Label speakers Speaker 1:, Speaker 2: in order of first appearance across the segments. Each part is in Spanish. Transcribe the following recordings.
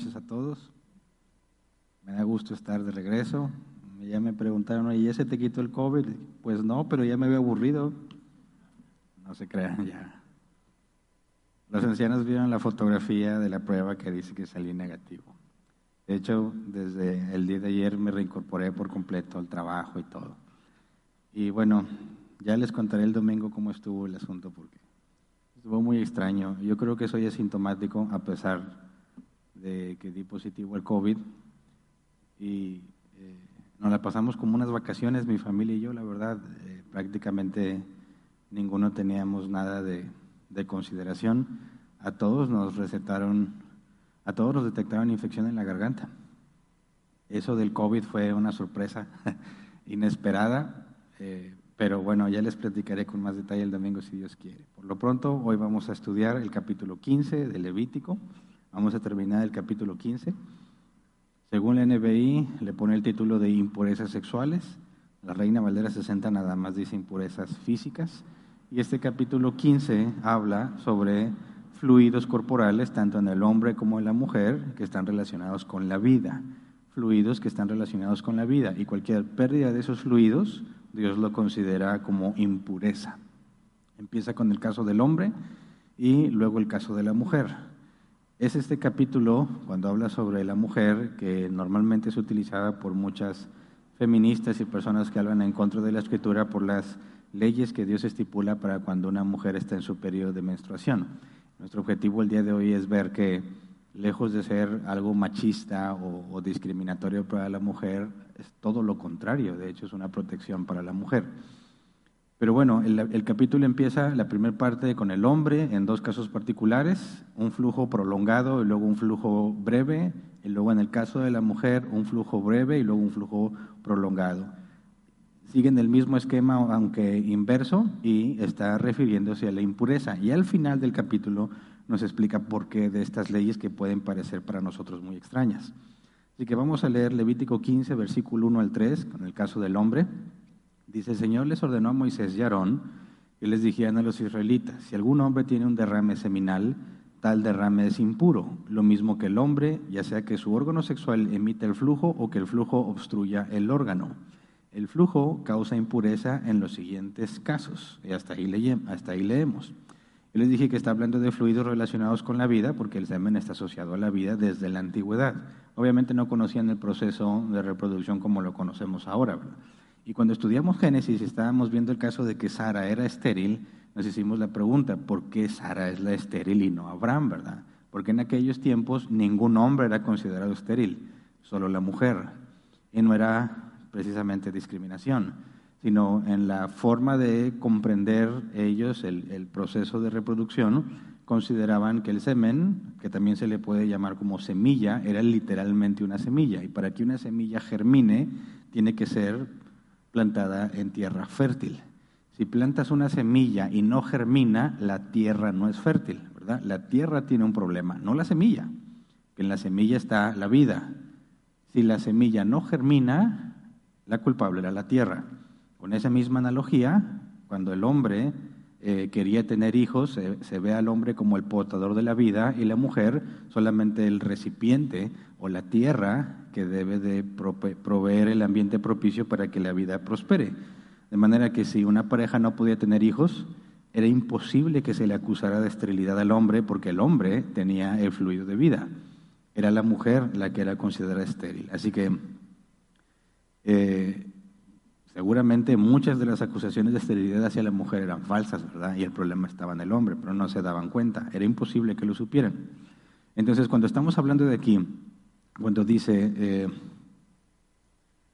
Speaker 1: Noches a todos. Me da gusto estar de regreso. Ya me preguntaron, ¿y ya se te quitó el COVID? Pues no, pero ya me había aburrido. No se crean ya. Los ancianos vieron la fotografía de la prueba que dice que salí negativo. De hecho, desde el día de ayer me reincorporé por completo al trabajo y todo. Y bueno, ya les contaré el domingo cómo estuvo el asunto porque Estuvo muy extraño. Yo creo que soy asintomático a pesar de que di positivo al COVID. Y eh, nos la pasamos como unas vacaciones, mi familia y yo, la verdad. eh, prácticamente ninguno teníamos nada de, de consideración. A todos nos recetaron, a todos nos detectaron infección en la garganta. Eso del COVID fue una sorpresa inesperada. eh, pero bueno, ya les platicaré con más detalle el domingo si Dios quiere. Por lo pronto, hoy vamos a estudiar el capítulo 15 de Levítico. Vamos a terminar el capítulo 15. Según la NBI, le pone el título de impurezas sexuales. La Reina Valera 60 nada más dice impurezas físicas. Y este capítulo 15 habla sobre fluidos corporales, tanto en el hombre como en la mujer, que están relacionados con la vida. Fluidos que están relacionados con la vida. Y cualquier pérdida de esos fluidos, Dios lo considera como impureza. Empieza con el caso del hombre y luego el caso de la mujer. Es este capítulo, cuando habla sobre la mujer, que normalmente es utilizada por muchas feministas y personas que hablan en contra de la escritura por las leyes que Dios estipula para cuando una mujer está en su periodo de menstruación. Nuestro objetivo el día de hoy es ver que, lejos de ser algo machista o, o discriminatorio para la mujer, es todo lo contrario, de hecho es una protección para la mujer. Pero bueno, el, capítulo empieza la primera parte con el hombre en dos casos particulares, un flujo prolongado y luego un flujo breve, y luego en el caso de la mujer un flujo breve y luego un flujo prolongado. Siguen el mismo esquema, aunque inverso, y está refiriéndose a la impureza. Y al final del capítulo nos explica por qué de estas leyes que pueden parecer para nosotros muy extrañas. Así que vamos a leer Levítico 15, versículo 1 al 3, con el caso del hombre. Dice, el Señor les ordenó a Moisés y Aarón que les dijeran a los israelitas, si algún hombre tiene un derrame seminal, tal derrame es impuro, lo mismo que el hombre, ya sea que su órgano sexual emita el flujo o que el flujo obstruya el órgano. El flujo causa impureza en los siguientes casos, y hasta ahí, hasta ahí leemos. Yo les dije que está hablando de fluidos relacionados con la vida, porque el semen está asociado a la vida desde la antigüedad. Obviamente no conocían el proceso de reproducción como lo conocemos ahora. Y cuando estudiamos Génesis estábamos viendo el caso de que Sara era estéril, nos hicimos la pregunta, ¿por qué Sara es la estéril y no Abraham, verdad? Porque en aquellos tiempos ningún hombre era considerado estéril, solo la mujer. Y no era precisamente discriminación, sino en la forma de comprender ellos el, el proceso de reproducción, consideraban que el semen, que también se le puede llamar como semilla, era literalmente una semilla. Y para que una semilla germine, tiene que ser plantada en tierra fértil. Si plantas una semilla y no germina, la tierra no es fértil, ¿verdad? La tierra tiene un problema, no la semilla, en la semilla está la vida. Si la semilla no germina, la culpable era la tierra. Con esa misma analogía, cuando el hombre eh, quería tener hijos, se, se ve al hombre como el portador de la vida y la mujer solamente el recipiente o la tierra que debe de proveer el ambiente propicio para que la vida prospere. De manera que si una pareja no podía tener hijos, era imposible que se le acusara de esterilidad al hombre porque el hombre tenía el fluido de vida. Era la mujer la que era considerada estéril. Así que eh, Seguramente muchas de las acusaciones de esterilidad hacia la mujer eran falsas, ¿verdad? Y el problema estaba en el hombre, pero no se daban cuenta. Era imposible que lo supieran. Entonces, cuando estamos hablando de aquí, cuando dice, eh,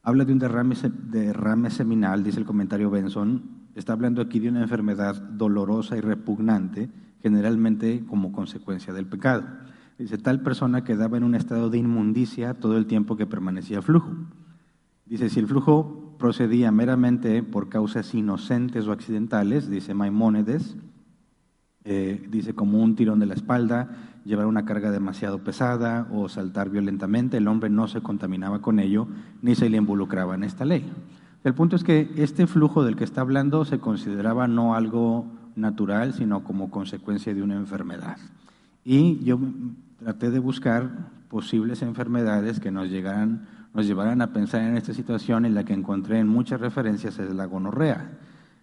Speaker 1: habla de un derrame, derrame seminal, dice el comentario Benson, está hablando aquí de una enfermedad dolorosa y repugnante, generalmente como consecuencia del pecado. Dice, tal persona quedaba en un estado de inmundicia todo el tiempo que permanecía flujo. Dice, si el flujo procedía meramente por causas inocentes o accidentales, dice Maimónides, eh, dice como un tirón de la espalda, llevar una carga demasiado pesada o saltar violentamente, el hombre no se contaminaba con ello ni se le involucraba en esta ley. El punto es que este flujo del que está hablando se consideraba no algo natural, sino como consecuencia de una enfermedad. Y yo traté de buscar posibles enfermedades que nos llegaran, nos llevaran a pensar en esta situación y la que encontré en muchas referencias es la gonorrea.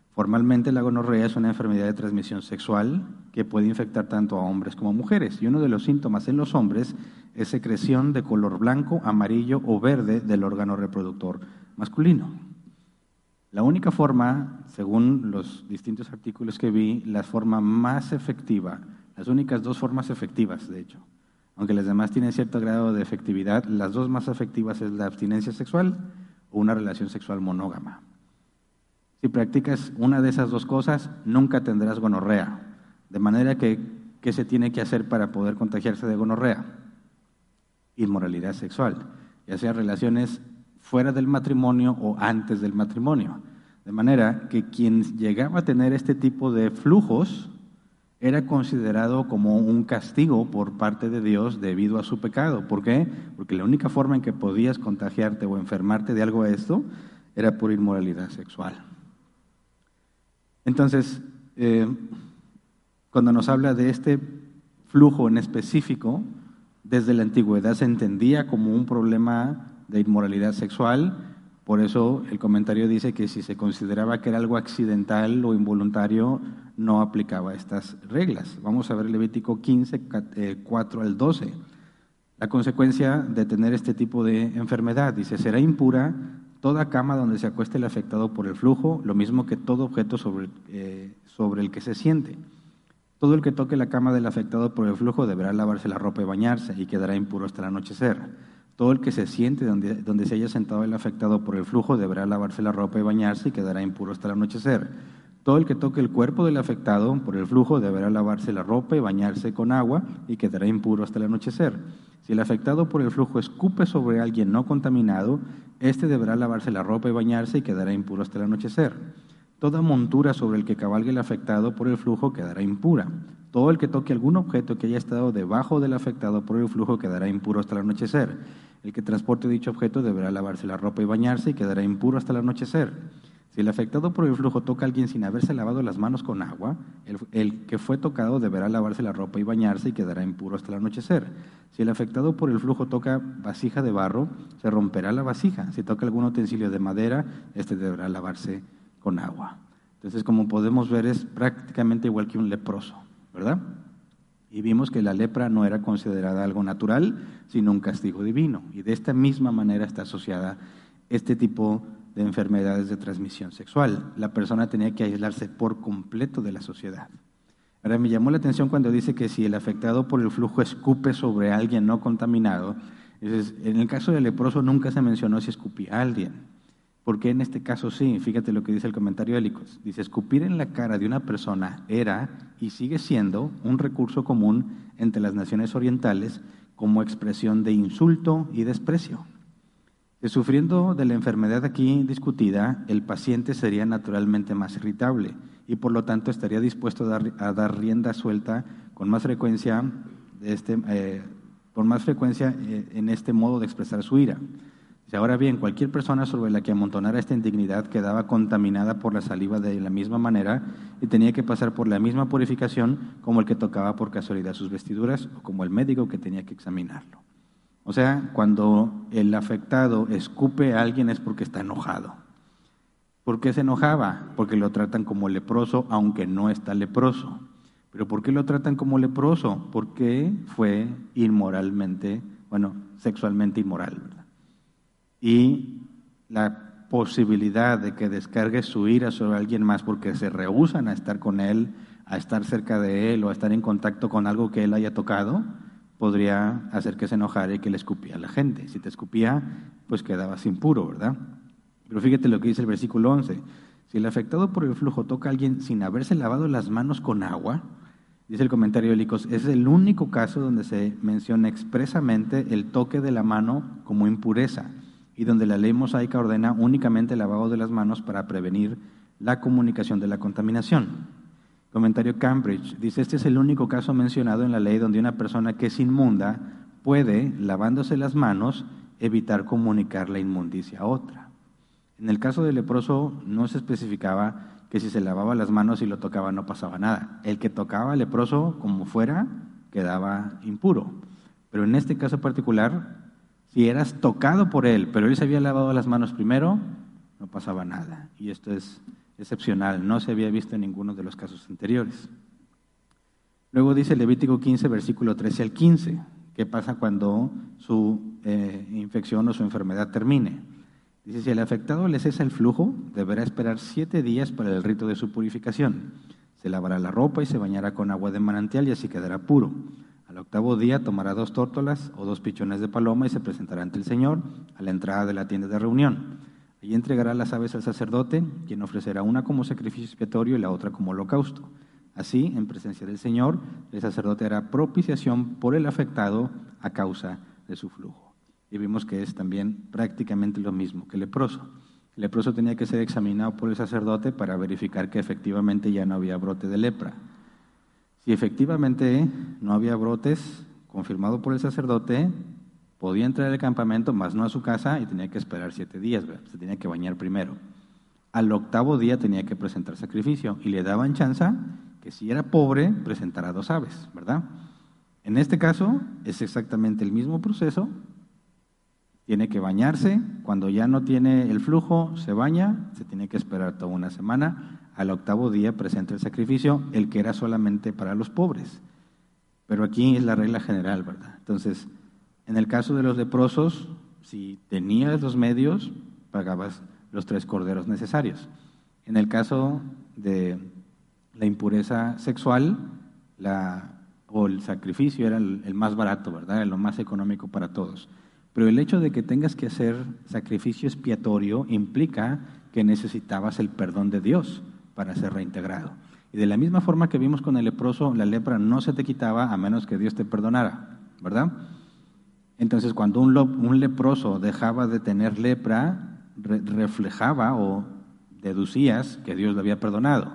Speaker 1: Formalmente la gonorrea es una enfermedad de transmisión sexual que puede infectar tanto a hombres como a mujeres. Y uno de los síntomas en los hombres es secreción de color blanco, amarillo o verde del órgano reproductor masculino. La única forma, según los distintos artículos que vi, la forma más efectiva, las únicas dos formas efectivas, de hecho, aunque las demás tienen cierto grado de efectividad, las dos más efectivas es la abstinencia sexual o una relación sexual monógama. Si practicas una de esas dos cosas, nunca tendrás gonorrea. De manera que, ¿qué se tiene que hacer para poder contagiarse de gonorrea? Inmoralidad sexual, ya sea relaciones fuera del matrimonio o antes del matrimonio. De manera que quien llegaba a tener este tipo de flujos era considerado como un castigo por parte de Dios debido a su pecado. ¿Por qué? Porque la única forma en que podías contagiarte o enfermarte de algo a esto era por inmoralidad sexual. Entonces, eh, cuando nos habla de este flujo en específico, desde la antigüedad se entendía como un problema de inmoralidad sexual, por eso el comentario dice que si se consideraba que era algo accidental o involuntario, no aplicaba estas reglas. Vamos a ver Levítico 15, 4 al 12. La consecuencia de tener este tipo de enfermedad, dice, será impura toda cama donde se acueste el afectado por el flujo, lo mismo que todo objeto sobre, eh, sobre el que se siente. Todo el que toque la cama del afectado por el flujo deberá lavarse la ropa y bañarse y quedará impuro hasta el anochecer. Todo el que se siente donde, donde se haya sentado el afectado por el flujo deberá lavarse la ropa y bañarse y quedará impuro hasta el anochecer. Todo el que toque el cuerpo del afectado por el flujo deberá lavarse la ropa y bañarse con agua y quedará impuro hasta el anochecer. Si el afectado por el flujo escupe sobre alguien no contaminado, éste deberá lavarse la ropa y bañarse y quedará impuro hasta el anochecer. Toda montura sobre el que cabalgue el afectado por el flujo quedará impura. Todo el que toque algún objeto que haya estado debajo del afectado por el flujo quedará impuro hasta el anochecer. El que transporte dicho objeto deberá lavarse la ropa y bañarse y quedará impuro hasta el anochecer. Si el afectado por el flujo toca a alguien sin haberse lavado las manos con agua, el, que fue tocado deberá lavarse la ropa y bañarse y quedará impuro hasta el anochecer. Si el afectado por el flujo toca vasija de barro, se romperá la vasija. Si toca algún utensilio de madera, este deberá lavarse con agua. Entonces, como podemos ver, es prácticamente igual que un leproso, ¿verdad? Y vimos que la lepra no era considerada algo natural, sino un castigo divino. Y de esta misma manera está asociada este tipo de de enfermedades de transmisión sexual. La persona tenía que aislarse por completo de la sociedad. Ahora me llamó la atención cuando dice que si el afectado por el flujo escupe sobre alguien no contaminado, en el caso del leproso nunca se mencionó si escupía a alguien. Porque en este caso sí? Fíjate lo que dice el comentario de Helicos. Dice, escupir en la cara de una persona era y sigue siendo un recurso común entre las naciones orientales como expresión de insulto y desprecio sufriendo de la enfermedad aquí discutida, el paciente sería naturalmente más irritable y por lo tanto estaría dispuesto a dar, rienda suelta con más frecuencia, este, eh, con más frecuencia eh, en este modo de expresar su ira. Ahora bien, cualquier persona sobre la que amontonara esta indignidad quedaba contaminada por la saliva de la misma manera y tenía que pasar por la misma purificación como el que tocaba por casualidad sus vestiduras o como el médico que tenía que examinarlo. O sea, cuando el afectado escupe a alguien es porque está enojado. ¿Por qué se enojaba? Porque lo tratan como leproso, aunque no está leproso. ¿Pero por qué lo tratan como leproso? Porque fue inmoralmente, bueno, sexualmente inmoral. Y la posibilidad de que descargue su ira sobre alguien más porque se rehusan a estar con él, a estar cerca de él o a estar en contacto con algo que él haya tocado, podría hacer que se enojara y que le escupía a la gente. Si te escupía, pues quedabas impuro, ¿verdad? Pero fíjate lo que dice el versículo 11. Si el afectado por el flujo toca a alguien sin haberse lavado las manos con agua, dice el comentario de Licos, es el único caso donde se menciona expresamente el toque de la mano como impureza y donde la ley mosaica ordena únicamente el lavado de las manos para prevenir la comunicación de la contaminación. Comentario Cambridge dice, este es el único caso mencionado en la ley donde una persona que es inmunda puede, lavándose las manos, evitar comunicar la inmundicia a otra. En el caso del leproso no se especificaba que si se lavaba las manos y lo tocaba no pasaba nada. El que tocaba al leproso como fuera quedaba impuro. Pero en este caso particular si eras tocado por él, pero él se había lavado las manos primero, no pasaba nada. Y esto es excepcional, no se había visto en ninguno de los casos anteriores. Luego dice Levítico 15, versículo 13 al 15, qué pasa cuando su eh, infección o su enfermedad termine. Dice, si el afectado le cesa el flujo, deberá esperar siete días para el rito de su purificación. Se lavará la ropa y se bañará con agua de manantial y así quedará puro. Al octavo día tomará dos tórtolas o dos pichones de paloma y se presentará ante el Señor a la entrada de la tienda de reunión. Allí entregará las aves al sacerdote, quien ofrecerá una como sacrificio expiatorio y la otra como holocausto. Así, en presencia del Señor, el sacerdote hará propiciación por el afectado a causa de su flujo. Y vimos que es también prácticamente lo mismo que el leproso. El leproso tenía que ser examinado por el sacerdote para verificar que efectivamente ya no había brote de lepra. Si efectivamente no había brotes, confirmado por el sacerdote, podía entrar al campamento, más no a su casa, y tenía que esperar siete días, se tenía que bañar primero. Al octavo día tenía que presentar sacrificio y le daban chance que si era pobre, presentara dos aves, ¿verdad? En este caso es exactamente el mismo proceso. Tiene que bañarse, cuando ya no tiene el flujo, se baña, se tiene que esperar toda una semana al octavo día presenta el sacrificio, el que era solamente para los pobres. Pero aquí es la regla general, ¿verdad? Entonces, en el caso de los leprosos, si tenías los medios, pagabas los tres corderos necesarios. En el caso de la impureza sexual, la, o el sacrificio era el, más barato, ¿verdad? Era lo más económico para todos. Pero el hecho de que tengas que hacer sacrificio expiatorio implica que necesitabas el perdón de Dios para ser reintegrado. Y de la misma forma que vimos con el leproso, la lepra no se te quitaba a menos que Dios te perdonara, ¿verdad? Entonces, cuando un, leproso dejaba de tener lepra, reflejaba o deducías que Dios le había perdonado.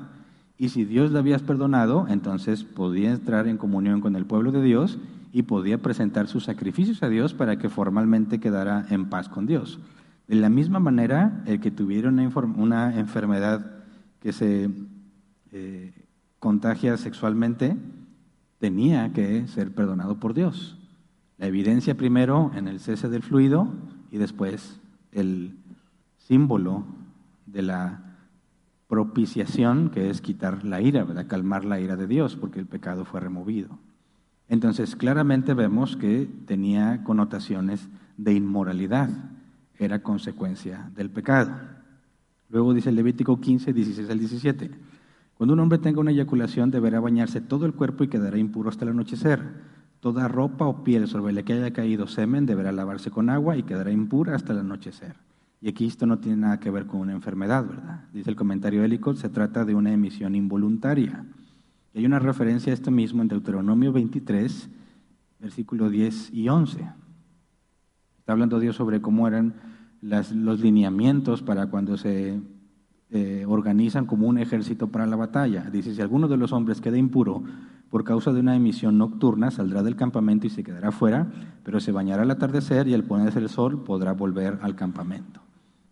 Speaker 1: Y si Dios le habías perdonado, entonces podía entrar en comunión con el pueblo de Dios y podía presentar sus sacrificios a Dios para que formalmente quedara en paz con Dios. De la misma manera, el que tuviera una, una enfermedad que se eh, contagia sexualmente tenía que ser perdonado por Dios. La evidencia primero en el cese del fluido y después el símbolo de la propiciación, que es quitar la ira, ¿verdad? calmar la ira de Dios, porque el pecado fue removido. Entonces, claramente vemos que tenía connotaciones de inmoralidad, era consecuencia del pecado. Luego dice el Levítico 15, 16 al 17. Cuando un hombre tenga una eyaculación, deberá bañarse todo el cuerpo y quedará impuro hasta el anochecer. Toda ropa o piel sobre la que haya caído semen deberá lavarse con agua y quedará impura hasta el anochecer. Y aquí esto no tiene nada que ver con una enfermedad, ¿verdad? Dice el comentario hélico, se trata de una emisión involuntaria. Y hay una referencia a esto mismo en Deuteronomio 23, versículo 10 y 11. Está hablando Dios sobre cómo eran los lineamientos para cuando se eh, organizan como un ejército para la batalla. Dice, si alguno de los hombres queda impuro por causa de una emisión nocturna, saldrá del campamento y se quedará fuera, pero se bañará al atardecer y al ponerse el sol podrá volver al campamento.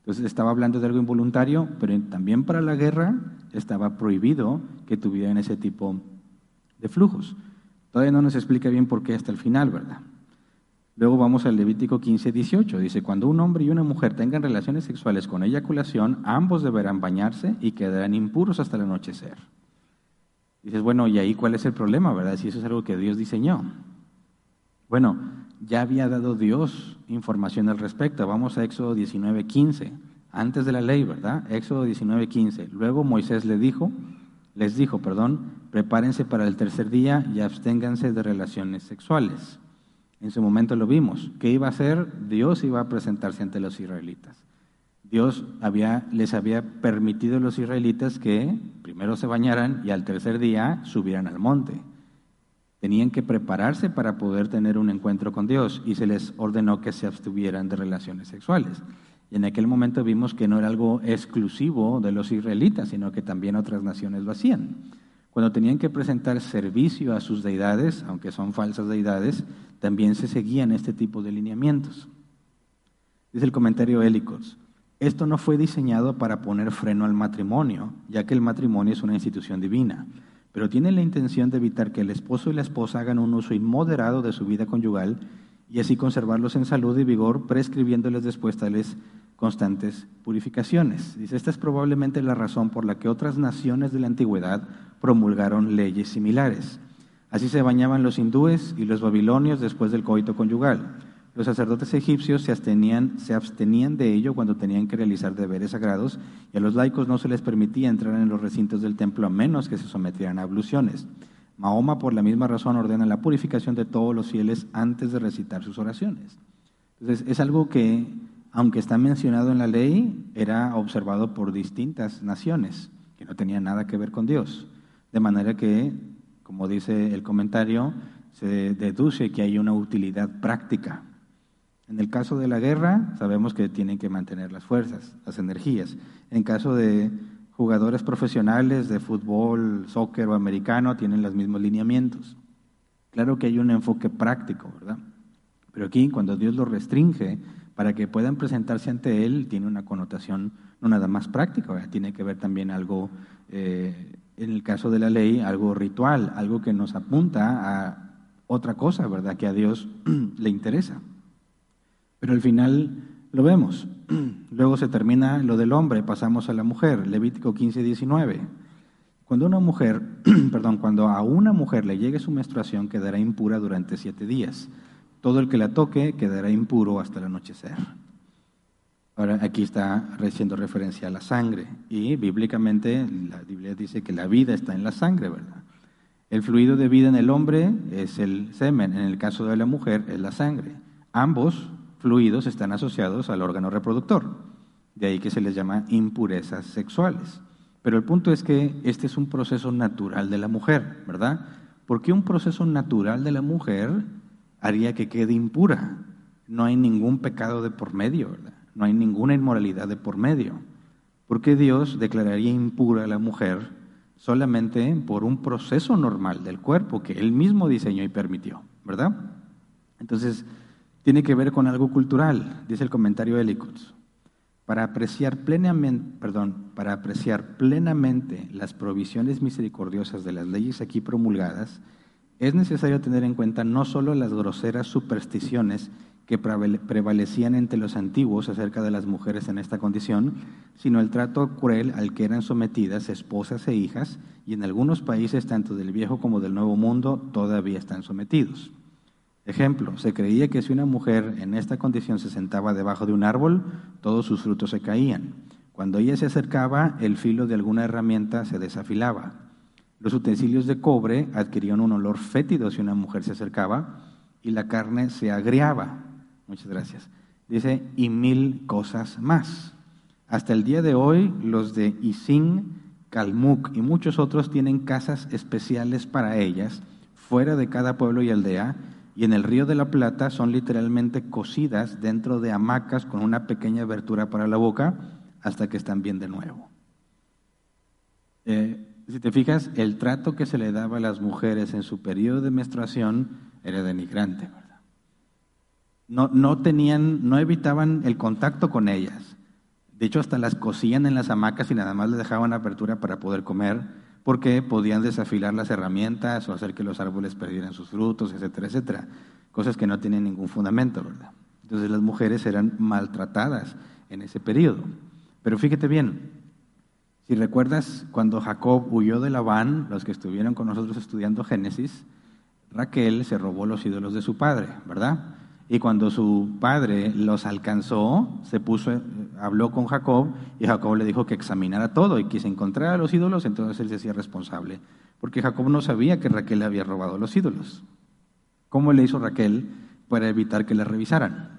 Speaker 1: Entonces estaba hablando de algo involuntario, pero también para la guerra estaba prohibido que tuvieran ese tipo de flujos. Todavía no nos explica bien por qué hasta el final, ¿verdad? Luego vamos al Levítico 15, 18. Dice, cuando un hombre y una mujer tengan relaciones sexuales con eyaculación, ambos deberán bañarse y quedarán impuros hasta el anochecer. Dices, bueno, ¿y ahí cuál es el problema, verdad? Si eso es algo que Dios diseñó. Bueno, ya había dado Dios información al respecto. Vamos a Éxodo 19, 15. antes de la ley, ¿verdad? Éxodo 19, 15. Luego Moisés le dijo, les dijo, perdón, prepárense para el tercer día y absténganse de relaciones sexuales. En su momento lo vimos. ¿Qué iba a hacer? Dios iba a presentarse ante los israelitas. Dios les había permitido a los israelitas que primero se bañaran y al tercer día subieran al monte. Tenían que prepararse para poder tener un encuentro con Dios y se les ordenó que se abstuvieran de relaciones sexuales. Y en aquel momento vimos que no era algo exclusivo de los israelitas, sino que también otras naciones lo hacían. Cuando tenían que presentar servicio a sus deidades, aunque son falsas deidades, también se seguían este tipo de lineamientos. Dice el comentario Hélicos, esto no fue diseñado para poner freno al matrimonio, ya que el matrimonio es una institución divina, pero tiene la intención de evitar que el esposo y la esposa hagan un uso inmoderado de su vida conyugal y así conservarlos en salud y vigor, prescribiéndoles después tales constantes purificaciones. Dice, esta es probablemente la razón por la que otras naciones de la antigüedad promulgaron leyes similares. Así se bañaban los hindúes y los babilonios después del coito conyugal. Los sacerdotes egipcios se abstenían, se abstenían de ello cuando tenían que realizar deberes sagrados y a los laicos no se les permitía entrar en los recintos del templo a menos que se sometieran a abluciones. Mahoma, por la misma razón, ordena la purificación de todos los fieles antes de recitar sus oraciones. Entonces, es algo que, aunque está mencionado en la ley, era observado por distintas naciones que no tenían nada que ver con Dios. De manera que, como dice el comentario, se deduce que hay una utilidad práctica en el caso de la guerra, sabemos que tienen que mantener las fuerzas, las energías. En caso de jugadores profesionales de fútbol, soccer o americano, tienen los mismos lineamientos. Claro que hay un enfoque práctico, ¿verdad? Pero aquí, cuando Dios lo restringe para que puedan presentarse ante Él, tiene una connotación no nada más práctica, tiene que ver también algo, eh, en el caso de la ley, algo ritual, algo que nos apunta a otra cosa, ¿verdad? Que a Dios le interesa. Pero al final lo vemos. Luego se termina lo del hombre, pasamos a la mujer, Levítico 15, 19. Cuando una mujer, perdón, cuando a una mujer le llegue su menstruación, quedará impura durante siete días. Todo el que la toque quedará impuro hasta el anochecer. Ahora, aquí está haciendo referencia a la sangre. Y bíblicamente la Biblia dice que la vida está en la sangre, ¿verdad? El fluido de vida en el hombre es el semen, en el caso de la mujer es la sangre. Ambos fluidos están asociados al órgano reproductor. De ahí que se les llama impurezas sexuales. Pero el punto es que este es un proceso natural de la mujer, ¿verdad? Porque un proceso natural de la mujer haría que quede impura. No hay ningún pecado de por medio, ¿verdad? No hay ninguna inmoralidad de por medio. Porque Dios declararía impura a la mujer solamente por un proceso normal del cuerpo que Él mismo diseñó y permitió, ¿verdad? Entonces, tiene que ver con algo cultural, dice el comentario de Para apreciar, plenamente, perdón, para apreciar plenamente las provisiones misericordiosas de las leyes aquí promulgadas, es necesario tener en cuenta no solo las groseras supersticiones que prevalecían entre los antiguos acerca de las mujeres en esta condición, sino el trato cruel al que eran sometidas esposas e hijas, y en algunos países, tanto del viejo como del nuevo mundo, todavía están sometidos. Ejemplo, se creía que si una mujer en esta condición se sentaba debajo de un árbol, todos sus frutos se caían. Cuando ella se acercaba, el filo de alguna herramienta se desafilaba. Los utensilios de cobre adquirían un olor fétido si una mujer se acercaba y la carne se agriaba. Muchas gracias. Dice, y mil cosas más. Hasta el día de hoy, los de Isin, Kalmuk y muchos otros tienen casas especiales para ellas, fuera de cada pueblo y aldea, y en el río de la Plata son literalmente cocidas dentro de hamacas con una pequeña abertura para la boca hasta que están bien de nuevo. Eh, si te fijas, el trato que se le daba a las mujeres en su periodo de menstruación era denigrante, ¿verdad? No, no tenían, no evitaban el contacto con ellas. De hecho, hasta las cocían en las hamacas y nada más les dejaban apertura para poder comer porque podían desafilar las herramientas o hacer que los árboles perdieran sus frutos, etcétera, etcétera. Cosas que no tienen ningún fundamento, ¿verdad? Entonces las mujeres eran maltratadas en ese periodo. Pero fíjate bien, si recuerdas cuando Jacob huyó de Labán, los que estuvieron con nosotros estudiando Génesis, Raquel se robó los ídolos de su padre, ¿verdad? Y cuando su padre los alcanzó, se puso, habló con Jacob y Jacob le dijo que examinara todo y que se encontrara los ídolos, entonces él se hacía responsable. Porque Jacob no sabía que Raquel le había robado los ídolos. ¿Cómo le hizo Raquel para evitar que le revisaran?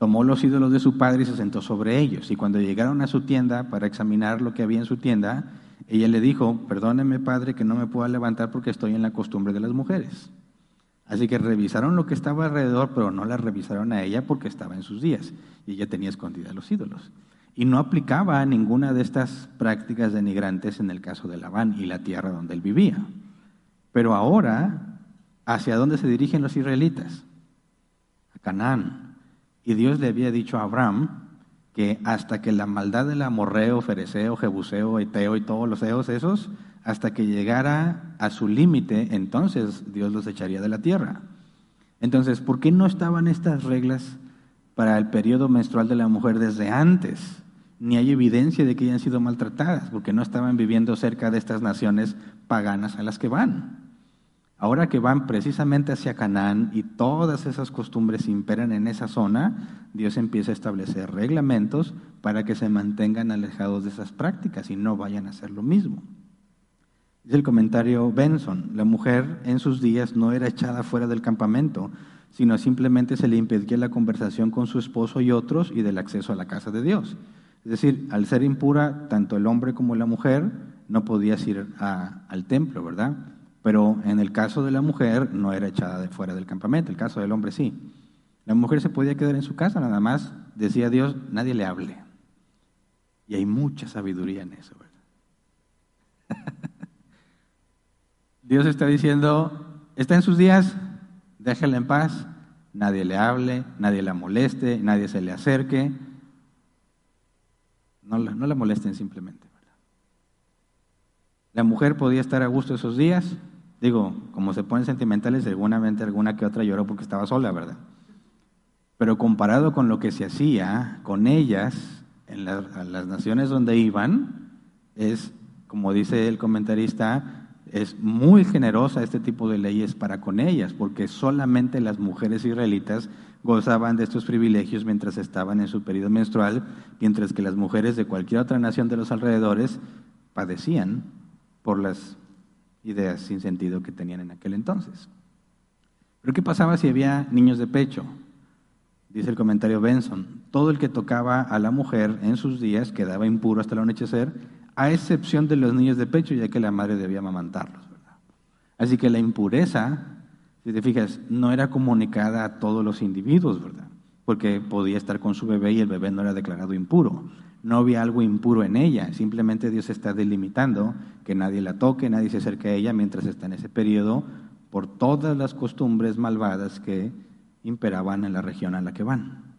Speaker 1: Tomó los ídolos de su padre y se sentó sobre ellos. Y cuando llegaron a su tienda para examinar lo que había en su tienda, ella le dijo, perdóneme padre que no me pueda levantar porque estoy en la costumbre de las mujeres. Así que revisaron lo que estaba alrededor, pero no la revisaron a ella porque estaba en sus días y ella tenía escondida los ídolos. Y no aplicaba ninguna de estas prácticas denigrantes en el caso de Labán y la tierra donde él vivía. Pero ahora, ¿hacia dónde se dirigen los israelitas? A Canaán. Y Dios le había dicho a Abraham que hasta que la maldad del amorreo, fereceo, jebuseo, eteo y todos los eos esos, hasta que llegara a su límite, entonces Dios los echaría de la tierra. Entonces, ¿por qué no estaban estas reglas para el periodo menstrual de la mujer desde antes? Ni hay evidencia de que hayan sido maltratadas, porque no estaban viviendo cerca de estas naciones paganas a las que van. Ahora que van precisamente hacia Canaán y todas esas costumbres imperan en esa zona, Dios empieza a establecer reglamentos para que se mantengan alejados de esas prácticas y no vayan a hacer lo mismo. Dice el comentario Benson, la mujer en sus días no era echada fuera del campamento, sino simplemente se le impedía la conversación con su esposo y otros y del acceso a la casa de Dios. Es decir, al ser impura, tanto el hombre como la mujer no podías ir al templo, ¿verdad? Pero en el caso de la mujer no era echada de fuera del campamento, el caso del hombre sí. La mujer se podía quedar en su casa, nada más decía Dios, nadie le hable. Y hay mucha sabiduría en eso, ¿verdad? Dios está diciendo, está en sus días, déjela en paz, nadie le hable, nadie la moleste, nadie se le acerque. No la, molesten simplemente. La mujer podía estar a gusto esos días, Digo, como se ponen sentimentales, seguramente alguna que otra lloró porque estaba sola, ¿verdad? Pero comparado con lo que se hacía con ellas en las naciones donde iban, es, como dice el comentarista, es muy generosa este tipo de leyes para con ellas, porque solamente las mujeres israelitas gozaban de estos privilegios mientras estaban en su periodo menstrual, mientras que las mujeres de cualquier otra nación de los alrededores padecían por las ideas sin sentido que tenían en aquel entonces. Pero ¿qué pasaba si había niños de pecho? Dice el comentario Benson, todo el que tocaba a la mujer en sus días quedaba impuro hasta el anochecer, a excepción de los niños de pecho, ya que la madre debía amamantarlos. Así que la impureza, si te fijas, no era comunicada a todos los individuos, ¿verdad? Porque podía estar con su bebé y el bebé no era declarado impuro no había algo impuro en ella, simplemente Dios está delimitando que nadie la toque, nadie se acerque a ella mientras está en ese periodo por todas las costumbres malvadas que imperaban en la región a la que van.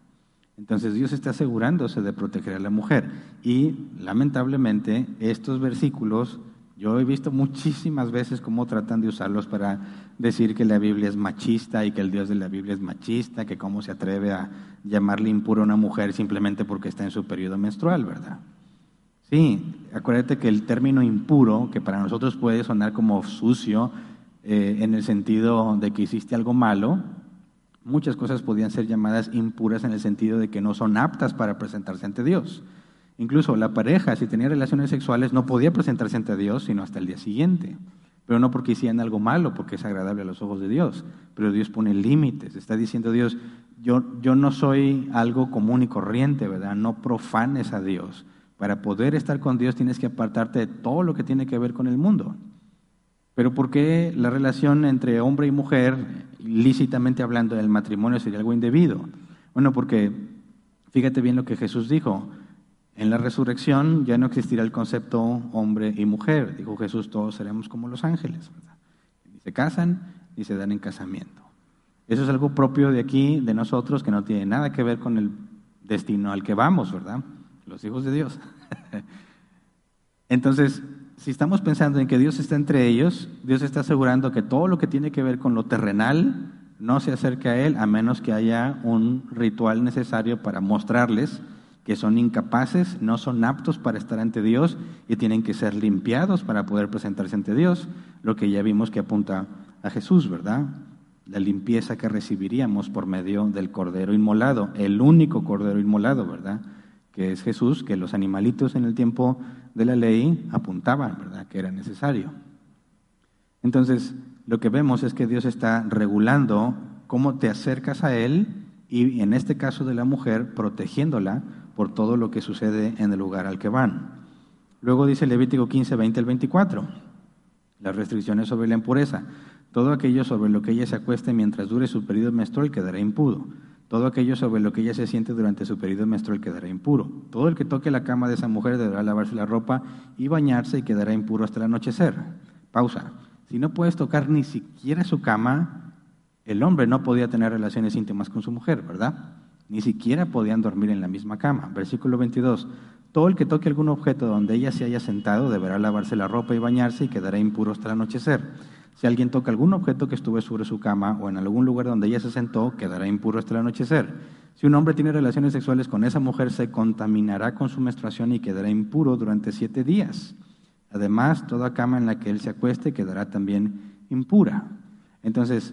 Speaker 1: Entonces Dios está asegurándose de proteger a la mujer y lamentablemente estos versículos yo he visto muchísimas veces cómo tratan de usarlos para decir que la Biblia es machista y que el Dios de la Biblia es machista, que cómo se atreve a llamarle impuro a una mujer simplemente porque está en su periodo menstrual, ¿verdad? Sí, acuérdate que el término impuro, que para nosotros puede sonar como sucio, eh, en el sentido de que hiciste algo malo, muchas cosas podían ser llamadas impuras en el sentido de que no son aptas para presentarse ante Dios. Incluso la pareja, si tenía relaciones sexuales, no podía presentarse ante Dios sino hasta el día siguiente. Pero no porque hicieran algo malo, porque es agradable a los ojos de Dios. Pero Dios pone límites. Está diciendo Dios, yo, yo no soy algo común y corriente, ¿verdad? No profanes a Dios. Para poder estar con Dios tienes que apartarte de todo lo que tiene que ver con el mundo. Pero ¿por qué la relación entre hombre y mujer, lícitamente hablando del matrimonio, sería algo indebido? Bueno, porque fíjate bien lo que Jesús dijo. En la resurrección ya no existirá el concepto hombre y mujer. Dijo Jesús, todos seremos como los ángeles. Ni se casan ni se dan en casamiento. Eso es algo propio de aquí, de nosotros, que no tiene nada que ver con el destino al que vamos, ¿verdad? Los hijos de Dios. Entonces, si estamos pensando en que Dios está entre ellos, Dios está asegurando que todo lo que tiene que ver con lo terrenal no se acerque a Él a menos que haya un ritual necesario para mostrarles que son incapaces, no son aptos para estar ante Dios y tienen que ser limpiados para poder presentarse ante Dios, lo que ya vimos que apunta a Jesús, ¿verdad? la limpieza que recibiríamos por medio del cordero inmolado, el único cordero inmolado, ¿verdad? Que es Jesús, que los animalitos en el tiempo de la ley apuntaban, ¿verdad? Que era necesario. Entonces, lo que vemos es que Dios está regulando cómo te acercas a Él y en este caso de la mujer, protegiéndola por todo lo que sucede en el lugar al que van. Luego dice Levítico 15, 20 al 24, las restricciones sobre la impureza. Todo aquello sobre lo que ella se acueste mientras dure su periodo menstrual quedará impuro. Todo aquello sobre lo que ella se siente durante su periodo menstrual quedará impuro. Todo el que toque la cama de esa mujer deberá lavarse la ropa y bañarse y quedará impuro hasta el anochecer. Pausa. Si no puedes tocar ni siquiera su cama, el hombre no podía tener relaciones íntimas con su mujer, ¿verdad? Ni siquiera podían dormir en la misma cama. Versículo 22. Todo el que toque algún objeto donde ella se haya sentado deberá lavarse la ropa y bañarse y quedará impuro hasta el anochecer. Si alguien toca algún objeto que estuve sobre su cama o en algún lugar donde ella se sentó, quedará impuro hasta el anochecer. Si un hombre tiene relaciones sexuales con esa mujer, se contaminará con su menstruación y quedará impuro durante siete días. Además, toda cama en la que él se acueste quedará también impura. Entonces,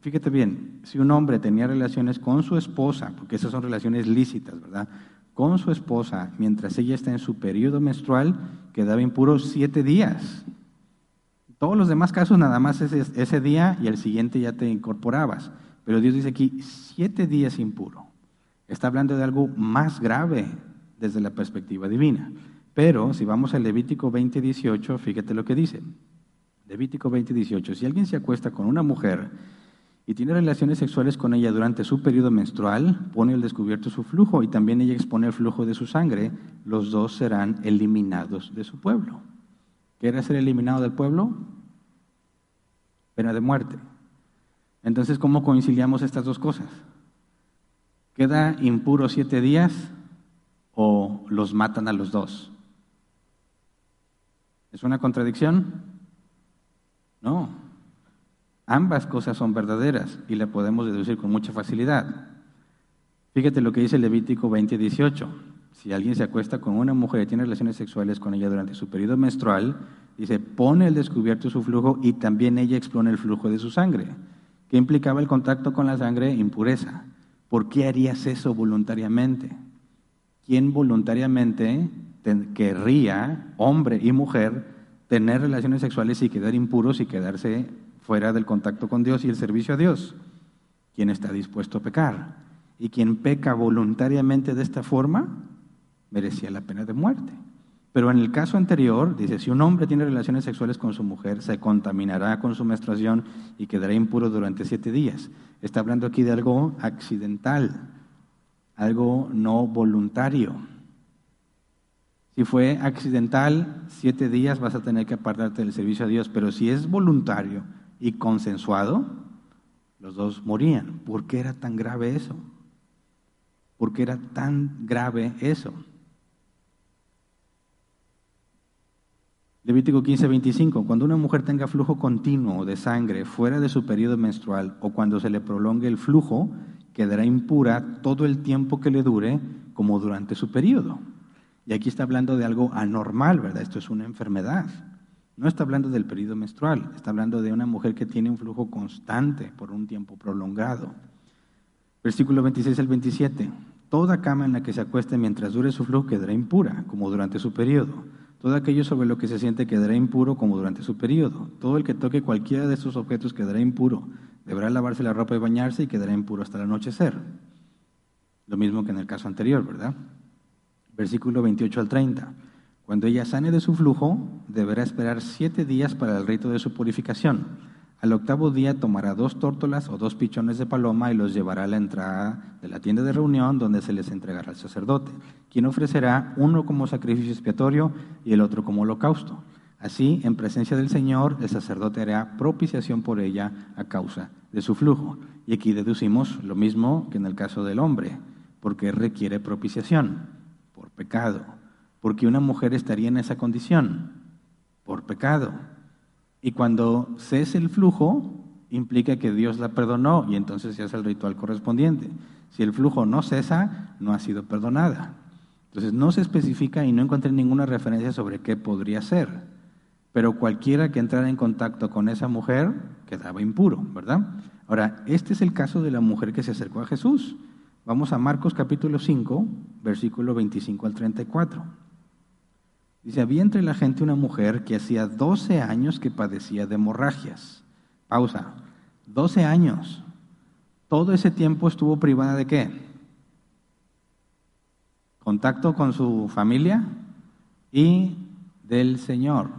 Speaker 1: fíjate bien, si un hombre tenía relaciones con su esposa, porque esas son relaciones lícitas, ¿verdad? con su esposa mientras ella está en su periodo menstrual, quedaba impuro siete días. Todos los demás casos nada más ese, ese día y el siguiente ya te incorporabas. Pero Dios dice aquí, siete días impuro. Está hablando de algo más grave desde la perspectiva divina. Pero si vamos al Levítico 20, 18, fíjate lo que dice. Levítico 20, 18. Si alguien se acuesta con una mujer y tiene relaciones sexuales con ella durante su periodo menstrual, pone al descubierto su flujo y también ella expone el flujo de su sangre, los dos serán eliminados de su pueblo. ¿Qué era ser eliminado del pueblo? Pena de muerte. Entonces, ¿cómo conciliamos estas dos cosas? ¿Queda impuro siete días o los matan a los dos? ¿Es una contradicción? No. Ambas cosas son verdaderas y la podemos deducir con mucha facilidad. Fíjate lo que dice Levítico 20:18. Si alguien se acuesta con una mujer y tiene relaciones sexuales con ella durante su periodo menstrual, dice, pone el descubierto su flujo y también ella expone el flujo de su sangre. ¿Qué implicaba el contacto con la sangre? Impureza. ¿Por qué harías eso voluntariamente? ¿Quién voluntariamente querría, hombre y mujer, tener relaciones sexuales y quedar impuros y quedarse fuera del contacto con Dios y el servicio a Dios. Quien está dispuesto a pecar. Y quien peca voluntariamente de esta forma, merecía la pena de muerte. Pero en el caso anterior, dice, si un hombre tiene relaciones sexuales con su mujer, se contaminará con su menstruación y quedará impuro durante siete días. Está hablando aquí de algo accidental, algo no voluntario. Si fue accidental, siete días vas a tener que apartarte del servicio a Dios, pero si es voluntario, y consensuado, los dos morían. ¿Por qué era tan grave eso? ¿Por qué era tan grave eso? Levítico 15, 25. Cuando una mujer tenga flujo continuo de sangre fuera de su periodo menstrual o cuando se le prolongue el flujo, quedará impura todo el tiempo que le dure, como durante su periodo. Y aquí está hablando de algo anormal, ¿verdad? Esto es una enfermedad. No está hablando del periodo menstrual, está hablando de una mujer que tiene un flujo constante por un tiempo prolongado. Versículo 26 al 27. Toda cama en la que se acueste mientras dure su flujo quedará impura, como durante su periodo. Todo aquello sobre lo que se siente quedará impuro, como durante su periodo. Todo el que toque cualquiera de estos objetos quedará impuro. Deberá lavarse la ropa y bañarse y quedará impuro hasta el anochecer. Lo mismo que en el caso anterior, ¿verdad? Versículo 28 al 30. Cuando ella sane de su flujo, deberá esperar siete días para el rito de su purificación. Al octavo día tomará dos tórtolas o dos pichones de paloma y los llevará a la entrada de la tienda de reunión donde se les entregará al sacerdote, quien ofrecerá uno como sacrificio expiatorio y el otro como holocausto. Así, en presencia del Señor, el sacerdote hará propiciación por ella a causa de su flujo. Y aquí deducimos lo mismo que en el caso del hombre, porque requiere propiciación por pecado porque una mujer estaría en esa condición por pecado. Y cuando cese el flujo, implica que Dios la perdonó y entonces se hace el ritual correspondiente. Si el flujo no cesa, no ha sido perdonada. Entonces no se especifica y no encontré ninguna referencia sobre qué podría ser. Pero cualquiera que entrara en contacto con esa mujer quedaba impuro, ¿verdad? Ahora, este es el caso de la mujer que se acercó a Jesús. Vamos a Marcos capítulo 5, versículo 25 al 34. Dice, había entre la gente una mujer que hacía 12 años que padecía de hemorragias. Pausa. 12 años. Todo ese tiempo estuvo privada de qué? Contacto con su familia y del Señor.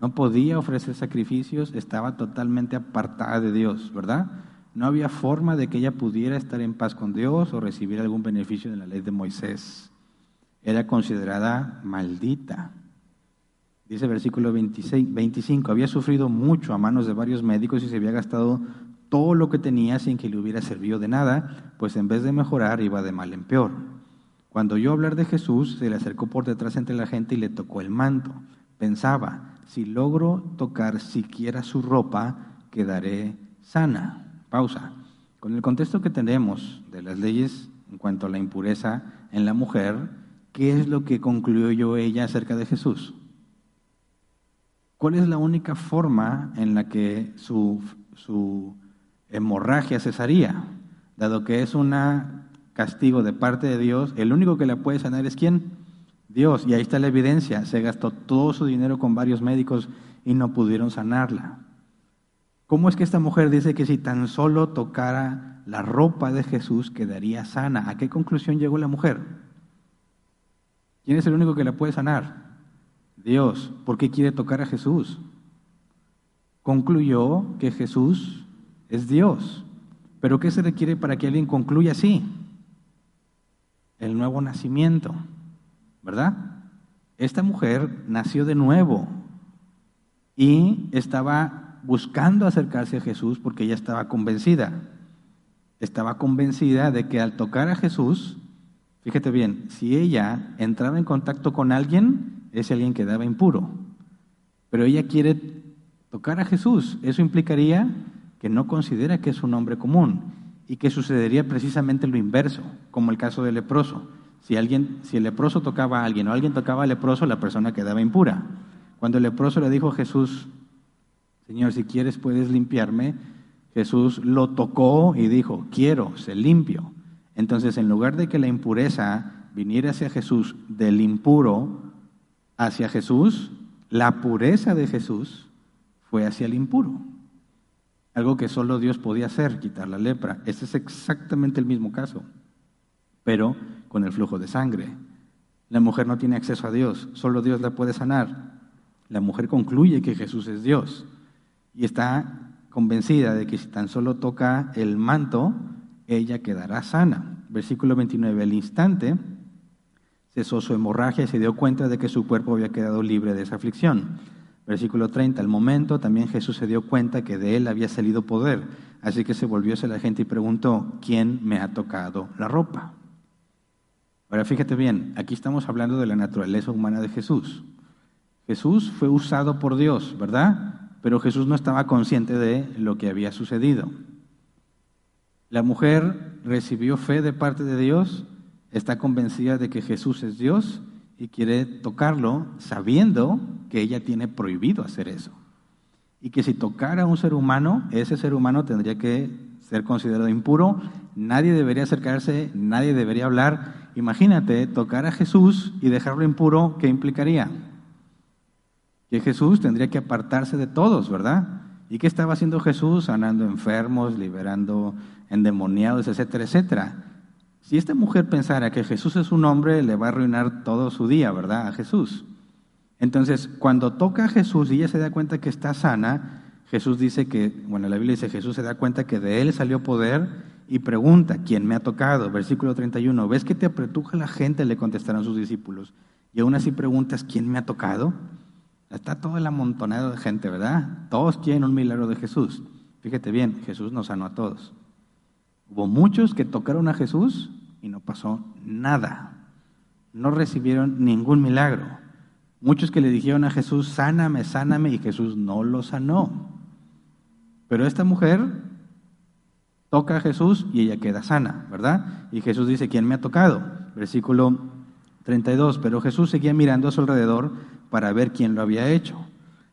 Speaker 1: No podía ofrecer sacrificios, estaba totalmente apartada de Dios, ¿verdad? No había forma de que ella pudiera estar en paz con Dios o recibir algún beneficio de la ley de Moisés. Era considerada maldita. Dice versículo 26, 25, había sufrido mucho a manos de varios médicos y se había gastado todo lo que tenía sin que le hubiera servido de nada, pues en vez de mejorar iba de mal en peor. Cuando oyó hablar de Jesús, se le acercó por detrás entre la gente y le tocó el manto. Pensaba, si logro tocar siquiera su ropa, quedaré sana. Pausa. Con el contexto que tenemos de las leyes en cuanto a la impureza en la mujer, ¿qué es lo que concluyó ella acerca de Jesús? ¿Cuál es la única forma en la que su, su hemorragia cesaría? Dado que es un castigo de parte de Dios, el único que la puede sanar es quién? Dios. Y ahí está la evidencia. Se gastó todo su dinero con varios médicos y no pudieron sanarla. ¿Cómo es que esta mujer dice que si tan solo tocara la ropa de Jesús quedaría sana? ¿A qué conclusión llegó la mujer? ¿Quién es el único que la puede sanar? Dios. ¿Por qué quiere tocar a Jesús? Concluyó que Jesús es Dios. ¿Pero qué se requiere para que alguien concluya así? El nuevo nacimiento, ¿verdad? Esta mujer nació de nuevo y estaba buscando acercarse a Jesús porque ella estaba convencida. Estaba convencida de que al tocar a Jesús, fíjate bien, si ella entraba en contacto con alguien, ese alguien quedaba impuro. Pero ella quiere tocar a Jesús. Eso implicaría que no considera que es un hombre común y que sucedería precisamente lo inverso, como el caso del leproso. Si, alguien, si el leproso tocaba a alguien o alguien tocaba al leproso, la persona quedaba impura. Cuando el leproso le dijo a Jesús, Señor, si quieres puedes limpiarme. Jesús lo tocó y dijo, quiero, se limpio. Entonces, en lugar de que la impureza viniera hacia Jesús del impuro hacia Jesús, la pureza de Jesús fue hacia el impuro. Algo que solo Dios podía hacer, quitar la lepra. Este es exactamente el mismo caso, pero con el flujo de sangre. La mujer no tiene acceso a Dios, solo Dios la puede sanar. La mujer concluye que Jesús es Dios y está convencida de que si tan solo toca el manto, ella quedará sana. Versículo 29, al instante cesó su hemorragia y se dio cuenta de que su cuerpo había quedado libre de esa aflicción. Versículo 30, al momento también Jesús se dio cuenta que de él había salido poder, así que se volvió hacia la gente y preguntó, ¿quién me ha tocado la ropa? Ahora fíjate bien, aquí estamos hablando de la naturaleza humana de Jesús. Jesús fue usado por Dios, ¿verdad? pero Jesús no estaba consciente de lo que había sucedido. La mujer recibió fe de parte de Dios, está convencida de que Jesús es Dios y quiere tocarlo sabiendo que ella tiene prohibido hacer eso. Y que si tocara a un ser humano, ese ser humano tendría que ser considerado impuro, nadie debería acercarse, nadie debería hablar. Imagínate, tocar a Jesús y dejarlo impuro, ¿qué implicaría? que Jesús tendría que apartarse de todos, ¿verdad? ¿Y qué estaba haciendo Jesús? Sanando enfermos, liberando endemoniados, etcétera, etcétera. Si esta mujer pensara que Jesús es un hombre, le va a arruinar todo su día, ¿verdad? A Jesús. Entonces, cuando toca a Jesús y ella se da cuenta que está sana, Jesús dice que, bueno, la Biblia dice, Jesús se da cuenta que de él salió poder y pregunta, ¿quién me ha tocado? Versículo 31, ¿ves que te apretuja la gente? Le contestarán sus discípulos. Y aún así preguntas, ¿quién me ha tocado? Está todo el amontonado de gente, ¿verdad? Todos quieren un milagro de Jesús. Fíjate bien, Jesús nos sanó a todos. Hubo muchos que tocaron a Jesús y no pasó nada. No recibieron ningún milagro. Muchos que le dijeron a Jesús, sáname, sáname, y Jesús no lo sanó. Pero esta mujer toca a Jesús y ella queda sana, ¿verdad? Y Jesús dice, ¿quién me ha tocado? Versículo 32, pero Jesús seguía mirando a su alrededor para ver quién lo había hecho.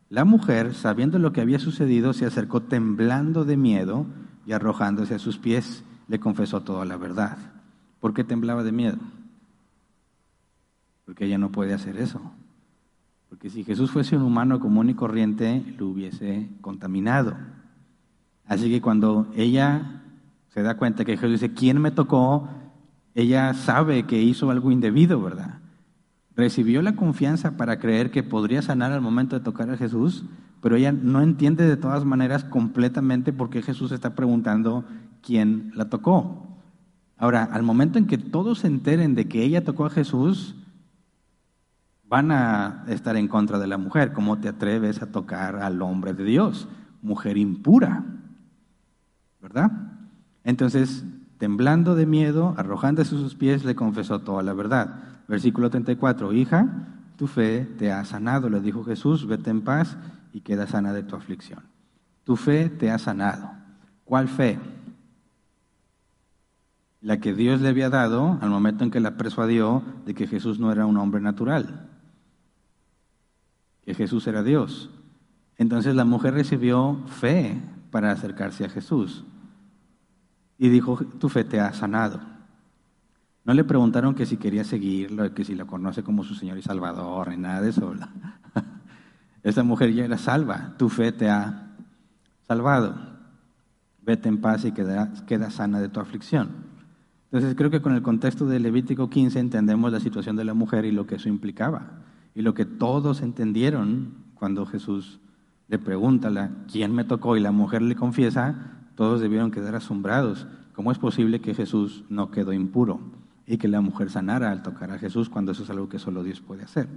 Speaker 1: La mujer, sabiendo lo que había sucedido, se acercó temblando de miedo, y arrojándose a sus pies, le confesó toda la verdad. ¿Por qué temblaba de miedo? Porque ella no puede hacer eso. Porque si Jesús fuese un humano común y corriente, lo hubiese contaminado. Así que cuando ella se da cuenta que Jesús dice, ¿quién me tocó? Ella sabe que hizo algo indebido, ¿verdad? Recibió la confianza para creer que podría sanar al momento de tocar a Jesús, pero ella no entiende de todas maneras completamente por qué Jesús está preguntando quién la tocó. Ahora, al momento en que todos se enteren de que ella tocó a Jesús, van a estar en contra de la mujer. ¿Cómo te atreves a tocar al hombre de Dios? Mujer impura, ¿verdad? Entonces, temblando de miedo, arrojándose sus pies, le confesó toda la verdad. Versículo 34, hija, tu fe te ha sanado, le dijo Jesús, vete en paz y queda sana de tu aflicción. Tu fe te ha sanado. ¿Cuál fe? La que Dios le había dado al momento en que la persuadió de que Jesús no era un hombre natural, que Jesús era Dios. Entonces la mujer recibió fe para acercarse a Jesús y dijo, tu fe te ha sanado. No le preguntaron que si quería seguirlo, que si lo conoce como su Señor y Salvador, ni nada de eso. Esa mujer ya era salva, tu fe te ha salvado. Vete en paz y queda, queda sana de tu aflicción. Entonces creo que con el contexto de Levítico 15 entendemos la situación de la mujer y lo que eso implicaba. Y lo que todos entendieron cuando Jesús le pregunta, ¿quién me tocó? Y la mujer le confiesa, todos debieron quedar asombrados. ¿Cómo es posible que Jesús no quedó impuro y que la mujer sanara al tocar a Jesús cuando eso es algo que solo Dios puede hacer?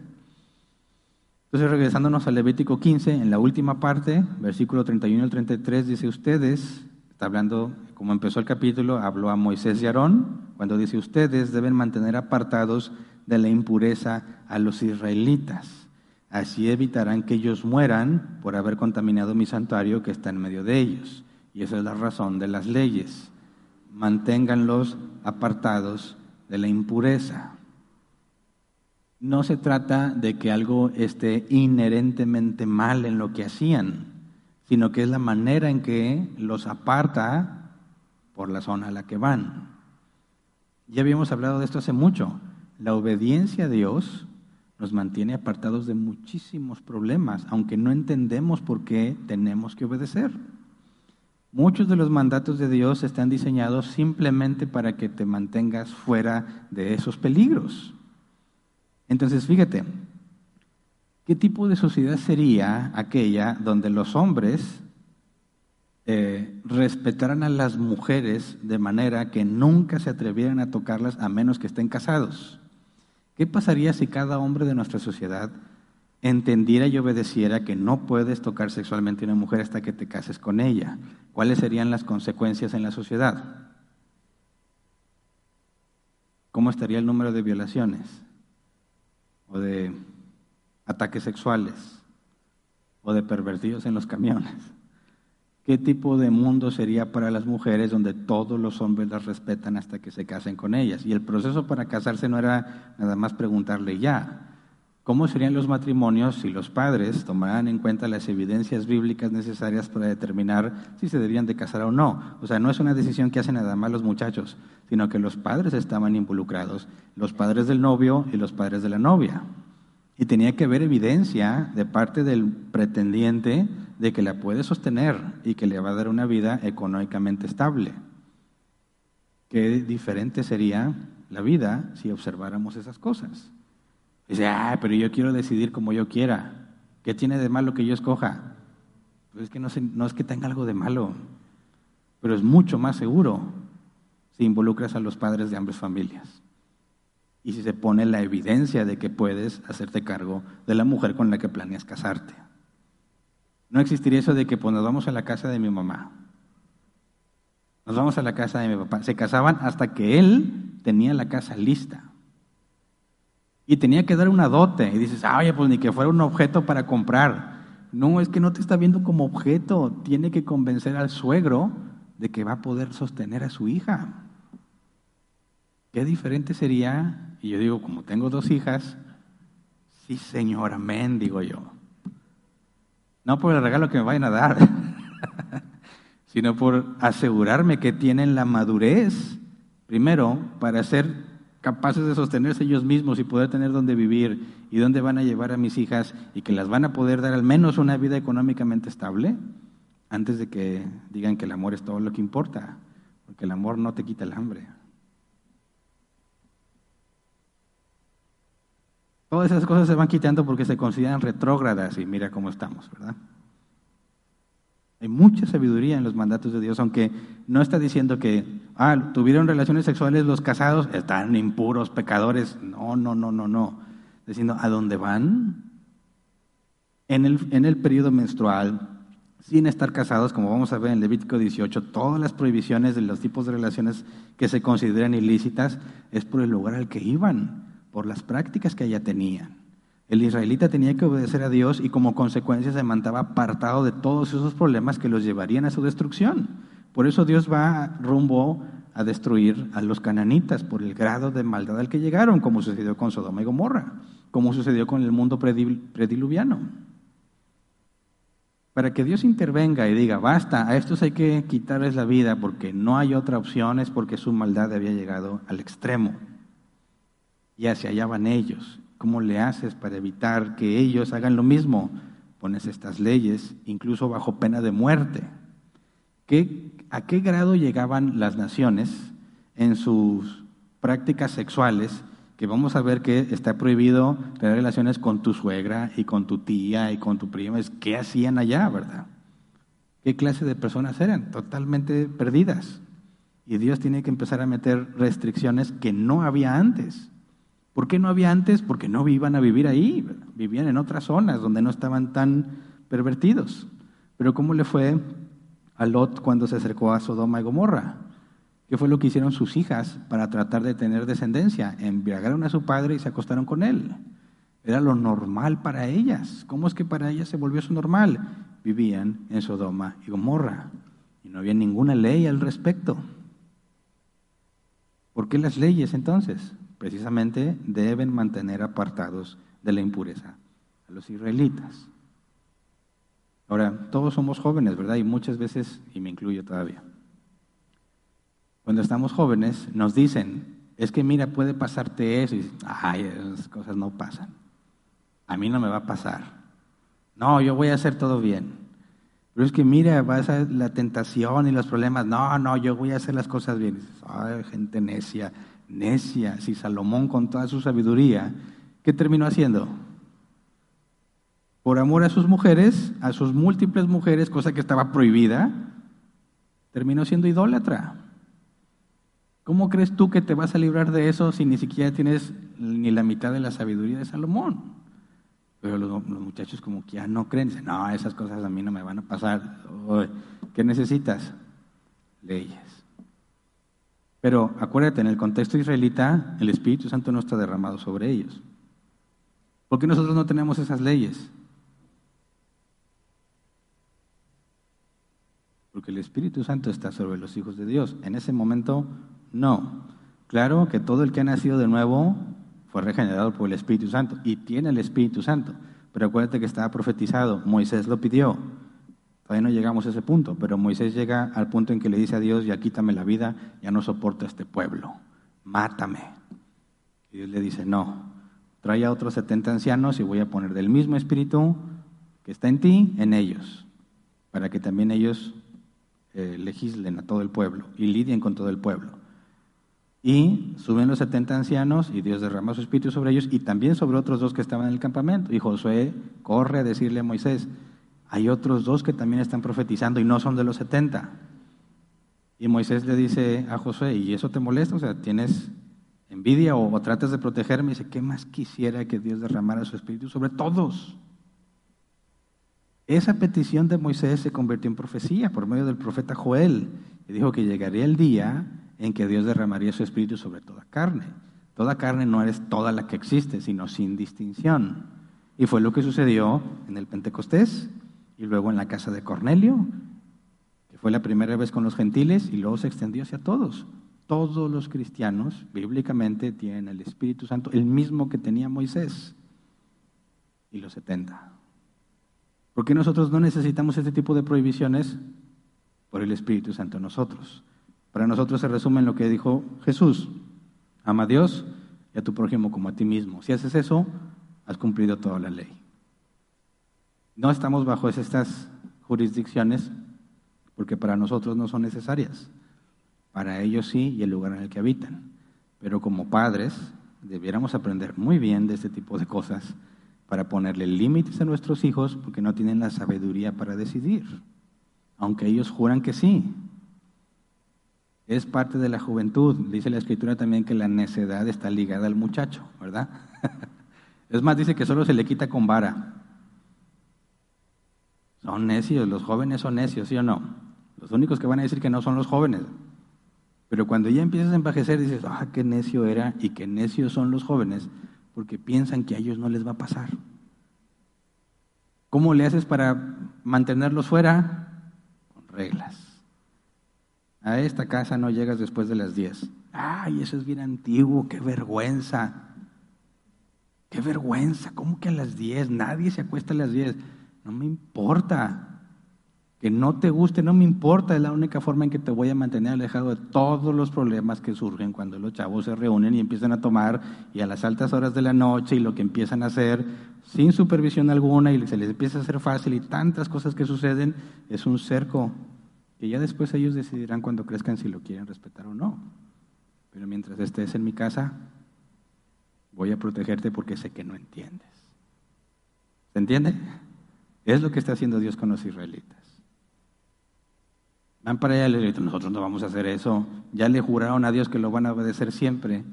Speaker 1: Entonces, regresándonos al Levítico 15, en la última parte, versículo 31 al 33, dice ustedes, está hablando, como empezó el capítulo, habló a Moisés y Aarón, cuando dice ustedes deben mantener apartados de la impureza a los israelitas. Así evitarán que ellos mueran por haber contaminado mi santuario que está en medio de ellos. Y esa es la razón de las leyes. Manténganlos apartados de la impureza. No se trata de que algo esté inherentemente mal en lo que hacían, sino que es la manera en que los aparta por la zona a la que van. Ya habíamos hablado de esto hace mucho. La obediencia a Dios nos mantiene apartados de muchísimos problemas, aunque no entendemos por qué tenemos que obedecer. Muchos de los mandatos de Dios están diseñados simplemente para que te mantengas fuera de esos peligros. Entonces, fíjate, ¿qué tipo de sociedad sería aquella donde los hombres eh, respetaran a las mujeres de manera que nunca se atrevieran a tocarlas a menos que estén casados? ¿Qué pasaría si cada hombre de nuestra sociedad entendiera y obedeciera que no puedes tocar sexualmente a una mujer hasta que te cases con ella? ¿Cuáles serían las consecuencias en la sociedad? ¿Cómo estaría el número de violaciones? o de ataques sexuales o de pervertidos en los camiones. ¿Qué tipo de mundo sería para las mujeres donde todos los hombres las respetan hasta que se casen con ellas? Y el proceso para casarse no era nada más preguntarle ya. ¿Cómo serían los matrimonios si los padres tomaran en cuenta las evidencias bíblicas necesarias para determinar si se debían de casar o no? O sea, no es una decisión que hacen nada más los muchachos, sino que los padres estaban involucrados, los padres del novio y los padres de la novia. Y tenía que haber evidencia de parte del pretendiente de que la puede sostener y que le va a dar una vida económicamente estable. Qué diferente sería la vida si observáramos esas cosas. Dice, ah, pero yo quiero decidir como yo quiera. ¿Qué tiene de malo que yo escoja? Pues es que no, no es que tenga algo de malo, pero es mucho más seguro si involucras a los padres de ambas familias. Y si se pone la evidencia de que puedes hacerte cargo de la mujer con la que planeas casarte. No existiría eso de que pues, nos vamos a la casa de mi mamá. Nos vamos a la casa de mi papá. Se casaban hasta que él tenía la casa lista y tenía que dar una dote. Y dices, ah, oye, pues ni que fuera un objeto para comprar. No, es que no te está viendo como objeto. Tiene que convencer al suegro de que va a poder sostener a su hija. Qué diferente sería, y yo digo, como tengo dos hijas, sí, señor, amén, digo yo. No por el regalo que me vayan a dar, sino por asegurarme que tienen la madurez, primero, para ser capaces de sostenerse ellos mismos y poder tener donde vivir y dónde van a llevar a mis hijas y que las van a poder dar al menos una vida económicamente estable, antes de que digan que el amor es todo lo que importa, porque el amor no te quita el hambre. Todas esas cosas se van quitando porque se consideran retrógradas y mira cómo estamos, ¿verdad? Hay mucha sabiduría en los mandatos de Dios, aunque no está diciendo que, ah, tuvieron relaciones sexuales los casados, están impuros, pecadores. No, no, no, no, no. Diciendo, ¿a dónde van? En el, en el periodo menstrual, sin estar casados, como vamos a ver en Levítico 18, todas las prohibiciones de los tipos de relaciones que se consideran ilícitas es por el lugar al que iban, por las prácticas que allá tenían. El israelita tenía que obedecer a Dios y como consecuencia se mantaba apartado de todos esos problemas que los llevarían a su destrucción. Por eso Dios va rumbo a destruir a los cananitas por el grado de maldad al que llegaron, como sucedió con Sodoma y Gomorra, como sucedió con el mundo prediluviano. Para que Dios intervenga y diga, basta, a estos hay que quitarles la vida porque no hay otra opción, es porque su maldad había llegado al extremo. Y hacia allá van ellos. ¿Cómo le haces para evitar que ellos hagan lo mismo? Pones estas leyes, incluso bajo pena de muerte. ¿Qué, ¿A qué grado llegaban las naciones en sus prácticas sexuales? Que vamos a ver que está prohibido tener relaciones con tu suegra y con tu tía y con tu prima. ¿Qué hacían allá, verdad? ¿Qué clase de personas eran? Totalmente perdidas. Y Dios tiene que empezar a meter restricciones que no había antes. ¿Por qué no había antes? Porque no iban a vivir ahí, vivían en otras zonas donde no estaban tan pervertidos. Pero ¿cómo le fue a Lot cuando se acercó a Sodoma y Gomorra? ¿Qué fue lo que hicieron sus hijas para tratar de tener descendencia? Embriagaron a su padre y se acostaron con él. Era lo normal para ellas. ¿Cómo es que para ellas se volvió eso normal? Vivían en Sodoma y Gomorra y no había ninguna ley al respecto. ¿Por qué las leyes entonces? Precisamente deben mantener apartados de la impureza a los israelitas. Ahora, todos somos jóvenes, ¿verdad? Y muchas veces, y me incluyo todavía, cuando estamos jóvenes nos dicen, es que mira, puede pasarte eso, y ay, esas cosas no pasan. A mí no me va a pasar. No, yo voy a hacer todo bien. Pero es que mira, va a la tentación y los problemas. No, no, yo voy a hacer las cosas bien. Ay, gente necia necia, si Salomón con toda su sabiduría, ¿qué terminó haciendo? Por amor a sus mujeres, a sus múltiples mujeres, cosa que estaba prohibida, terminó siendo idólatra. ¿Cómo crees tú que te vas a librar de eso si ni siquiera tienes ni la mitad de la sabiduría de Salomón? Pero los, muchachos como que ya no creen, dicen, no, esas cosas a mí no me van a pasar. ¿Qué necesitas? Leyes. Pero acuérdate, en el contexto israelita, el Espíritu Santo no está derramado sobre ellos. ¿Por qué nosotros no tenemos esas leyes? Porque el Espíritu Santo está sobre los hijos de Dios. En ese momento, no. Claro que todo el que ha nacido de nuevo fue regenerado por el Espíritu Santo y tiene el Espíritu Santo. Pero acuérdate que estaba profetizado, Moisés lo pidió. Todavía no llegamos a ese punto, pero Moisés llega al punto en que le dice a Dios, ya quítame la vida, ya no soporto a este pueblo, mátame. Y Dios le dice, no, trae a otros 70 ancianos y voy a poner del mismo espíritu que está en ti, en ellos, para que también ellos eh, legislen a todo el pueblo y lidien con todo el pueblo. Y suben los 70 ancianos y Dios derrama su espíritu sobre ellos y también sobre otros dos que estaban en el campamento. Y Josué corre a decirle a Moisés, hay otros dos que también están profetizando y no son de los 70. Y Moisés le dice a Josué, ¿y eso te molesta? O sea, ¿tienes envidia o, tratas de protegerme? Y dice, ¿qué más quisiera que Dios derramara su espíritu sobre todos? Esa petición de Moisés se convirtió en profecía por medio del profeta Joel. Y dijo que llegaría el día en que Dios derramaría su espíritu sobre toda carne. Toda carne no es toda la que existe, sino sin distinción. Y fue lo que sucedió en el Pentecostés y luego en la casa de Cornelio, que fue la primera vez con los gentiles y luego se extendió hacia todos. Todos los cristianos, bíblicamente, tienen el Espíritu Santo, el mismo que tenía Moisés y los 70. ¿Por qué nosotros no necesitamos este tipo de prohibiciones? por el Espíritu Santo en nosotros. Para nosotros se resume en lo que dijo Jesús. Ama a Dios y a tu prójimo como a ti mismo. Si haces eso, has cumplido toda la ley. No estamos bajo estas jurisdicciones porque para nosotros no son necesarias. Para ellos sí y el lugar en el que habitan. Pero como padres debiéramos aprender muy bien de este tipo de cosas para ponerle límites a nuestros hijos porque no tienen la sabiduría para decidir, aunque ellos juran que sí. Es parte de la juventud. Dice la escritura también que la necedad está ligada al muchacho, ¿verdad? es más, dice que solo se le quita con vara. Son necios, los jóvenes son necios, ¿sí o no? Los únicos que van a decir que no son los jóvenes. Pero cuando ya empiezas a envejecer dices, ah, qué necio era y qué necios son los jóvenes, porque piensan que a ellos no les va a pasar. ¿Cómo le haces para mantenerlos fuera? Con reglas. A esta casa no llegas después de las 10. Ay, eso es bien antiguo, qué vergüenza. Qué vergüenza, ¿cómo que a las 10? Nadie se acuesta a las 10. No me importa. Que no te guste, no me importa. Es la única forma en que te voy a mantener alejado de todos los problemas que surgen cuando los chavos se reúnen y empiezan a tomar y a las altas horas de la noche y lo que empiezan a hacer sin supervisión alguna y se les empieza a hacer fácil y tantas cosas que suceden, es un cerco que ya después ellos decidirán cuando crezcan si lo quieren respetar o no. Pero mientras estés en mi casa, voy a protegerte porque sé que no entiendes. ¿Se entiende? Es lo que está haciendo Dios con los israelitas. Van para allá y le dicen, nosotros no vamos a hacer eso. Ya le juraron a Dios que lo van a obedecer siempre.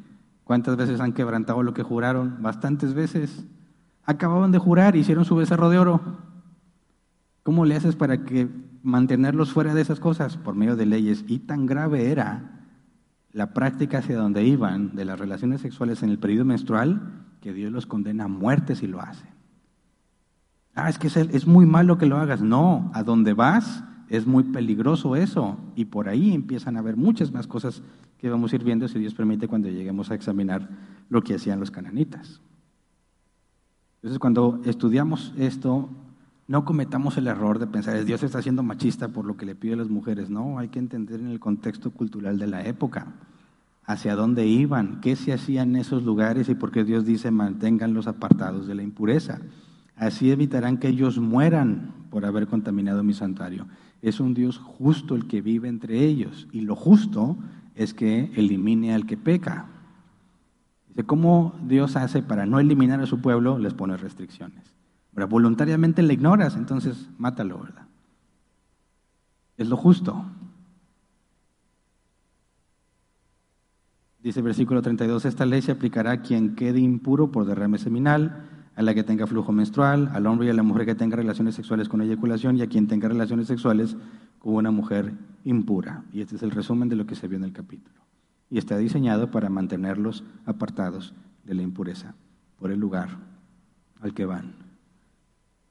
Speaker 1: ¿Cuántas veces han quebrantado lo que juraron? Bastantes veces. Acababan de jurar, hicieron su becerro de oro. ¿Cómo le haces para que mantenerlos fuera de esas cosas por medio de leyes. Y tan grave era la práctica hacia donde iban de las relaciones sexuales en el periodo menstrual que Dios los condena a muerte si lo hacen. Ah, es que es, muy malo que lo hagas. No, a donde vas es muy peligroso eso. Y por ahí empiezan a haber muchas más cosas que vamos a ir viendo, si Dios permite, cuando lleguemos a examinar lo que hacían los cananitas. Entonces, cuando estudiamos esto, no cometamos el error de pensar, Dios está siendo machista por lo que le pide a las mujeres. No, hay que entender en el contexto cultural de la época, hacia dónde iban, qué se hacía en esos lugares y por qué Dios dice manténganlos apartados de la impureza. Así evitarán que ellos mueran por haber contaminado mi santuario. Es un Dios justo el que vive entre ellos y lo justo es que elimine al que peca. Dice, ¿cómo Dios hace para no eliminar a su pueblo? Les pone restricciones. Pero voluntariamente le ignoras, entonces mátalo, ¿verdad? Es lo justo. Dice el versículo 32, esta ley se aplicará a quien quede impuro por derrame seminal, a la que tenga flujo menstrual, al hombre y a la mujer que tenga relaciones sexuales con eyaculación y a quien tenga relaciones sexuales con una mujer impura. Y este es el resumen de lo que se vio en el capítulo. Y está diseñado para mantenerlos apartados de la impureza por el lugar al que van.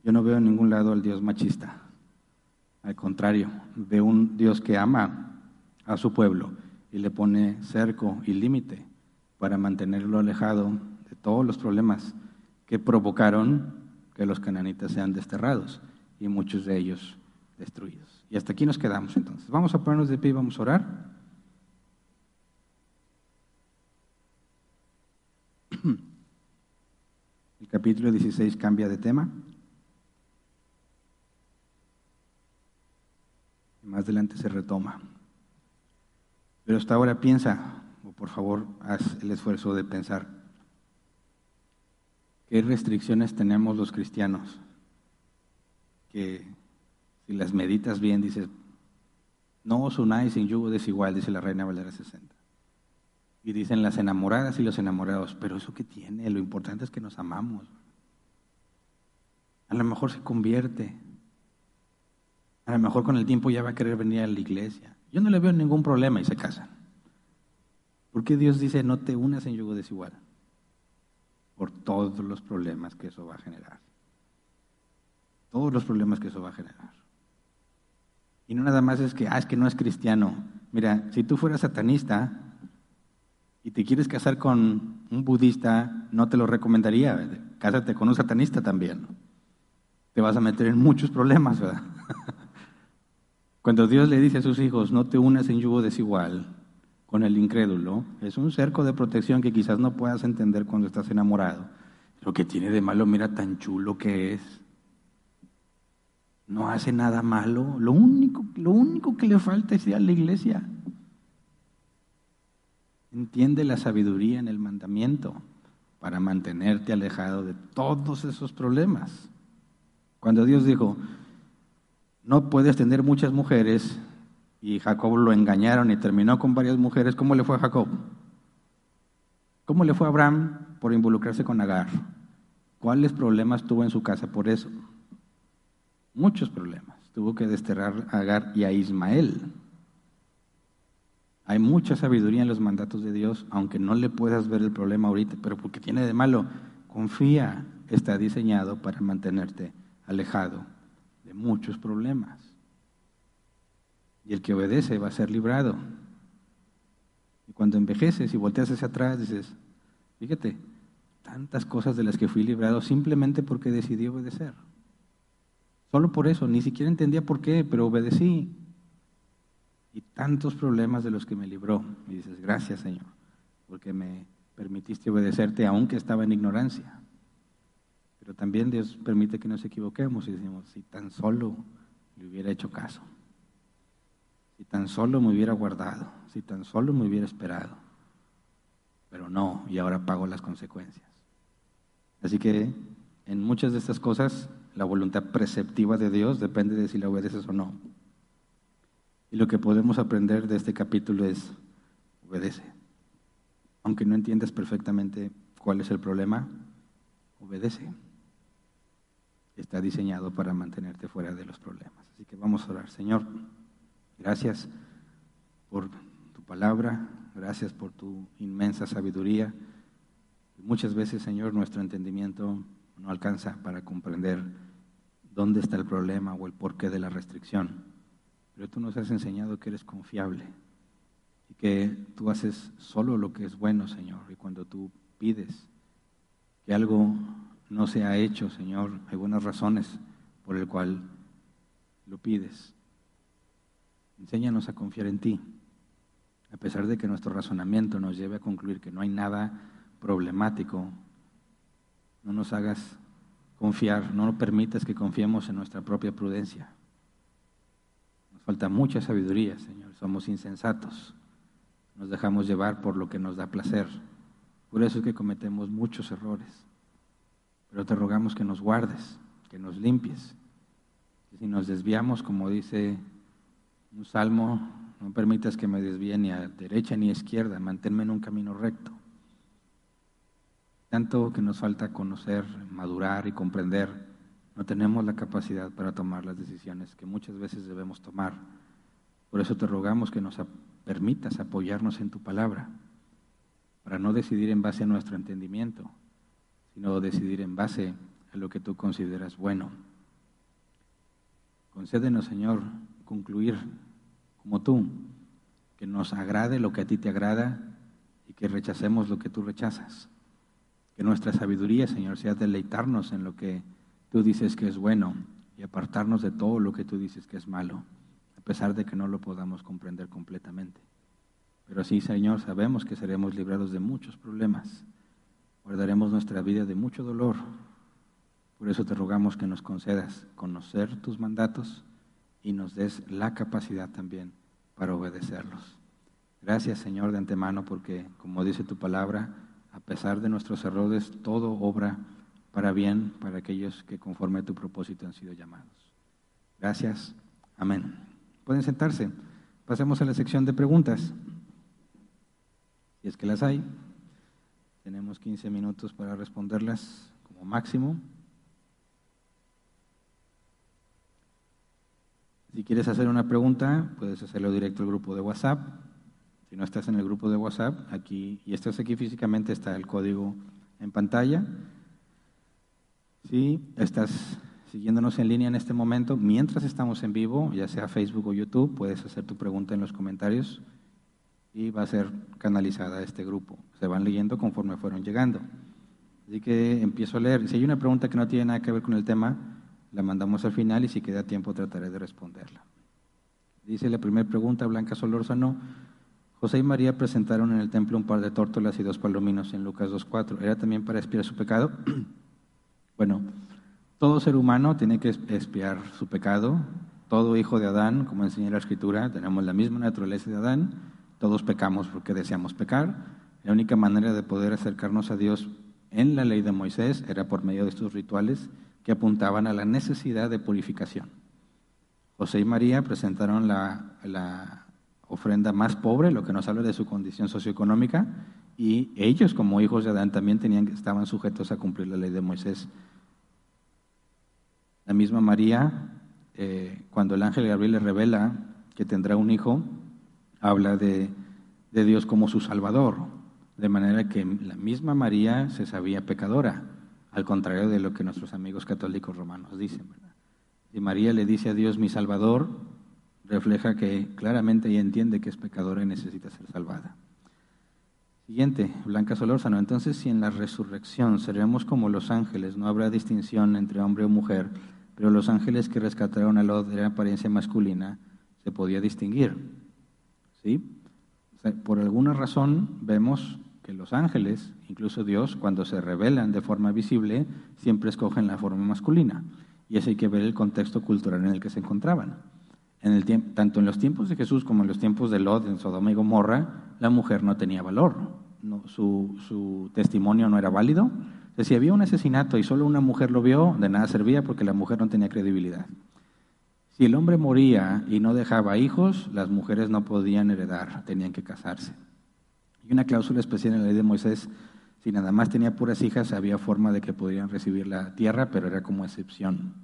Speaker 1: Yo no veo en ningún lado al Dios machista. Al contrario, veo un Dios que ama a su pueblo y le pone cerco y límite para mantenerlo alejado de todos los problemas que provocaron que los cananitas sean desterrados y muchos de ellos destruidos. Y hasta aquí nos quedamos entonces. Vamos a ponernos de pie y vamos a orar. El capítulo 16 cambia de tema. Más adelante se retoma. Pero hasta ahora piensa, o por favor, haz el esfuerzo de pensar, ¿qué restricciones tenemos los cristianos? Que si las meditas bien, dices, no os unáis sin yugo desigual, dice la Reina Valera 60. Y dicen las enamoradas y los enamorados, pero eso qué tiene, lo importante es que nos amamos. A lo mejor se convierte, a lo mejor con el tiempo ya va a querer venir a la iglesia. Yo no le veo ningún problema y se casan. ¿Por qué Dios dice no te unas en yugo desigual? Por todos los problemas que eso va a generar. Todos los problemas que eso va a generar. Y no nada más es que, ah, es que no es cristiano. Mira, si tú fueras satanista y te quieres casar con un budista, no te lo recomendaría. Cásate con un satanista también. Te vas a meter en muchos problemas, ¿verdad? Cuando Dios le dice a sus hijos, no te unas en yugo desigual con el incrédulo, es un cerco de protección que quizás no puedas entender cuando estás enamorado. Lo que tiene de malo, mira tan chulo que es. No hace nada malo. Lo único, lo único que le falta es ir a la iglesia. Entiende la sabiduría en el mandamiento para mantenerte alejado de todos esos problemas. Cuando Dios dijo, no puedes tener muchas mujeres, y Jacob lo engañaron y terminó con varias mujeres, ¿cómo le fue a Jacob? ¿Cómo le fue a Abraham por involucrarse con Agar? ¿Cuáles problemas tuvo en su casa por eso? Muchos problemas. Tuvo que desterrar a Agar y a Ismael. Hay mucha sabiduría en los mandatos de Dios, aunque no le puedas ver el problema ahorita, pero porque tiene de malo, confía, está diseñado para mantenerte alejado de muchos problemas. Y el que obedece va a ser librado. Y cuando envejeces y volteas hacia atrás, dices, fíjate, tantas cosas de las que fui librado simplemente porque decidí obedecer. Solo por eso, ni siquiera entendía por qué, pero obedecí. Y tantos problemas de los que me libró. Y dices, gracias Señor, porque me permitiste obedecerte aunque estaba en ignorancia. Pero también Dios permite que nos equivoquemos y decimos, si tan solo le hubiera hecho caso, si tan solo me hubiera guardado, si tan solo me hubiera esperado. Pero no, y ahora pago las consecuencias. Así que en muchas de estas cosas la voluntad preceptiva de Dios depende de si la obedeces o no. Y lo que podemos aprender de este capítulo es, obedece. Aunque no entiendas perfectamente cuál es el problema, obedece está diseñado para mantenerte fuera de los problemas. Así que vamos a orar. Señor, gracias por tu palabra, gracias por tu inmensa sabiduría. Muchas veces, Señor, nuestro entendimiento no alcanza para comprender dónde está el problema o el porqué de la restricción. Pero tú nos has enseñado que eres confiable y que tú haces solo lo que es bueno, Señor. Y cuando tú pides que algo no se ha hecho, Señor. Hay buenas razones por el cual lo pides. Enséñanos a confiar en ti, a pesar de que nuestro razonamiento nos lleve a concluir que no hay nada problemático. No nos hagas confiar, no nos permitas que confiemos en nuestra propia prudencia. Nos falta mucha sabiduría, Señor. Somos insensatos. Nos dejamos llevar por lo que nos da placer. Por eso es que cometemos muchos errores. Pero te rogamos que nos guardes, que nos limpies. Que si nos desviamos, como dice un salmo, no permitas que me desvíe ni a derecha ni a izquierda, manténme en un camino recto. Tanto que nos falta conocer, madurar y comprender, no tenemos la capacidad para tomar las decisiones que muchas veces debemos tomar. Por eso te rogamos que nos permitas apoyarnos en tu palabra, para no decidir en base a nuestro entendimiento, sino decidir en base a lo que tú consideras bueno. Concédenos, Señor, concluir como tú, que nos agrade lo que a ti te agrada y que rechacemos lo que tú rechazas. Que nuestra sabiduría, Señor, sea deleitarnos en lo que tú dices que es bueno y apartarnos de todo lo que tú dices que es malo, a pesar de que no lo podamos comprender completamente. Pero sí, Señor, sabemos que seremos librados de muchos problemas guardaremos nuestra vida de mucho dolor. Por eso te rogamos que nos concedas conocer tus mandatos y nos des la capacidad también para obedecerlos. Gracias Señor de antemano porque, como dice tu palabra, a pesar de nuestros errores, todo obra para bien para aquellos que conforme a tu propósito han sido llamados. Gracias. Amén. Pueden sentarse. Pasemos a la sección de preguntas. Si es que las hay. Tenemos 15 minutos para responderlas como máximo. Si quieres hacer una pregunta, puedes hacerlo directo al grupo de WhatsApp. Si no estás en el grupo de WhatsApp, aquí y estás aquí físicamente, está el código en pantalla. Si estás siguiéndonos en línea en este momento, mientras estamos en vivo, ya sea Facebook o YouTube, puedes hacer tu pregunta en los comentarios y va a ser canalizada a este grupo. Se van leyendo conforme fueron llegando. Así que empiezo a leer. Si hay una pregunta que no tiene nada que ver con el tema, la mandamos al final y si queda tiempo trataré de responderla. Dice la primera pregunta, Blanca Solórzano. José y María presentaron en el templo un par de tórtolas y dos palominos en Lucas 2.4. ¿Era también para espiar su pecado? bueno, todo ser humano tiene que espiar su pecado. Todo hijo de Adán, como enseña la Escritura, tenemos la misma naturaleza de Adán. Todos pecamos porque deseamos pecar. La única manera de poder acercarnos a Dios en la ley de Moisés era por medio de estos rituales que apuntaban a la necesidad de purificación. José y María presentaron la, ofrenda más pobre, lo que nos habla de su condición socioeconómica, y ellos como hijos de Adán también tenían, estaban sujetos a cumplir la ley de Moisés. La misma María, eh, cuando el ángel Gabriel le revela que tendrá un hijo, habla de, de Dios como su Salvador, de manera que la misma María se sabía pecadora, al contrario de lo que nuestros amigos católicos romanos dicen. ¿verdad? Y María le dice a Dios, mi Salvador, refleja que claramente ella entiende que es pecadora y necesita ser salvada. Siguiente, Blanca Solórzano. Entonces, si en la resurrección seremos como los ángeles, no habrá distinción entre hombre o mujer, pero los ángeles que rescataron a Lot de apariencia masculina, se podía distinguir. ¿Sí? por alguna razón vemos que los ángeles, incluso Dios, cuando se revelan de forma visible, siempre escogen la forma masculina. Y eso hay que ver el contexto cultural en el que se encontraban. En el tiempo, tanto en los tiempos de Jesús como en los tiempos de Lot, en Sodoma y Gomorra, la mujer no tenía valor. Su, su, testimonio no era válido. si había un asesinato y solo una mujer lo vio, de nada servía porque la mujer no tenía credibilidad. Si el hombre moría y no dejaba hijos, las mujeres no podían heredar, tenían que casarse. Y una cláusula especial en la ley de Moisés si nada más tenía puras hijas, había forma de que pudieran recibir la tierra, pero era como excepción.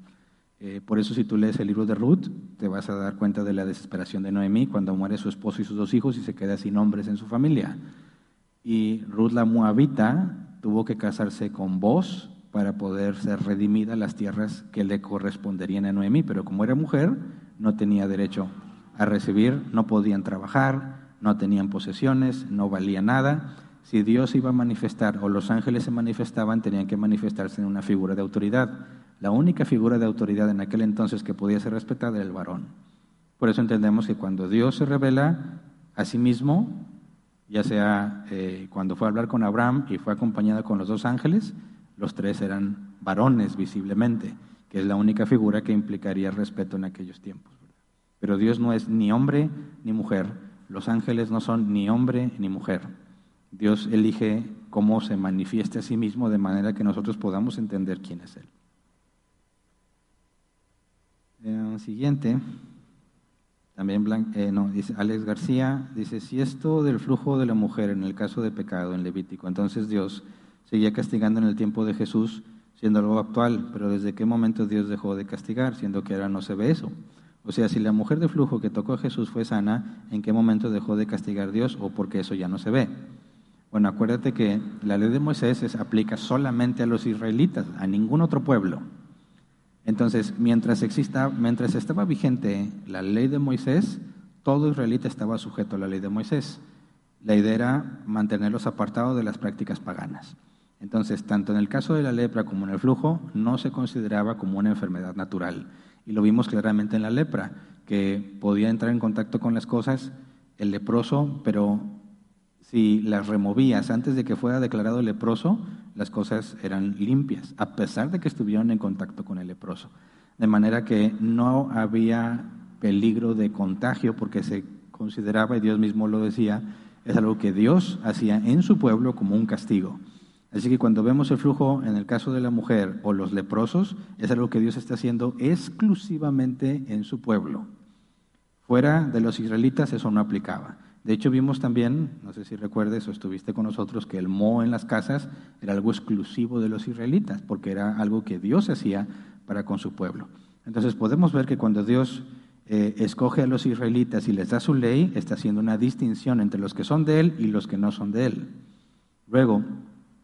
Speaker 1: Eh, por eso si tú lees el libro de Ruth, te vas a dar cuenta de la desesperación de Noemí cuando muere su esposo y sus dos hijos y se queda sin hombres en su familia. Y Ruth la Moabita tuvo que casarse con vos para poder ser redimida las tierras que le corresponderían a Noemí, pero como era mujer, no tenía derecho a recibir, no podían trabajar, no tenían posesiones, no valía nada si Dios iba a manifestar o los ángeles se manifestaban, tenían que manifestarse en una figura de autoridad. La única figura de autoridad en aquel entonces que podía ser respetada era el varón. Por eso entendemos que cuando Dios se revela a sí mismo, ya sea eh, cuando fue a hablar con Abraham y fue acompañada con los dos ángeles, los tres eran varones visiblemente, que es la única figura que implicaría respeto en aquellos tiempos. Pero Dios no es ni hombre ni mujer, los ángeles no son ni hombre ni mujer. Dios elige cómo se manifieste a sí mismo de manera que nosotros podamos entender quién es Él. Eh, siguiente, también eh, no, dice Alex García, dice, si esto del flujo de la mujer en el caso de pecado en Levítico, entonces Dios seguía castigando en el tiempo de Jesús siendo algo actual, pero ¿desde qué momento Dios dejó de castigar, siendo que ahora no se ve eso? O sea, si la mujer de flujo que tocó a Jesús fue sana, ¿en qué momento dejó de castigar Dios o porque eso ya no se ve? Bueno, acuérdate que la ley de Moisés se aplica solamente a los israelitas, a ningún otro pueblo. Entonces, mientras, exista, mientras estaba vigente la ley de Moisés, todo israelita estaba sujeto a la ley de Moisés. La idea era mantenerlos apartados de las prácticas paganas. Entonces, tanto en el caso de la lepra como en el flujo, no se consideraba como una enfermedad natural. Y lo vimos claramente en la lepra, que podía entrar en contacto con las cosas el leproso, pero si las removías antes de que fuera declarado leproso, las cosas eran limpias, a pesar de que estuvieron en contacto con el leproso. De manera que no había peligro de contagio porque se consideraba, y Dios mismo lo decía, es algo que Dios hacía en su pueblo como un castigo. Así que cuando vemos el flujo en el caso de la mujer o los leprosos, es algo que Dios está haciendo exclusivamente en su pueblo. Fuera de los israelitas eso no aplicaba. De hecho, vimos también, no sé si recuerdes o estuviste con nosotros, que el mo en las casas era algo exclusivo de los israelitas, porque era algo que Dios hacía para con su pueblo. Entonces podemos ver que cuando Dios eh, escoge a los israelitas y les da su ley, está haciendo una distinción entre los que son de Él y los que no son de Él. Luego,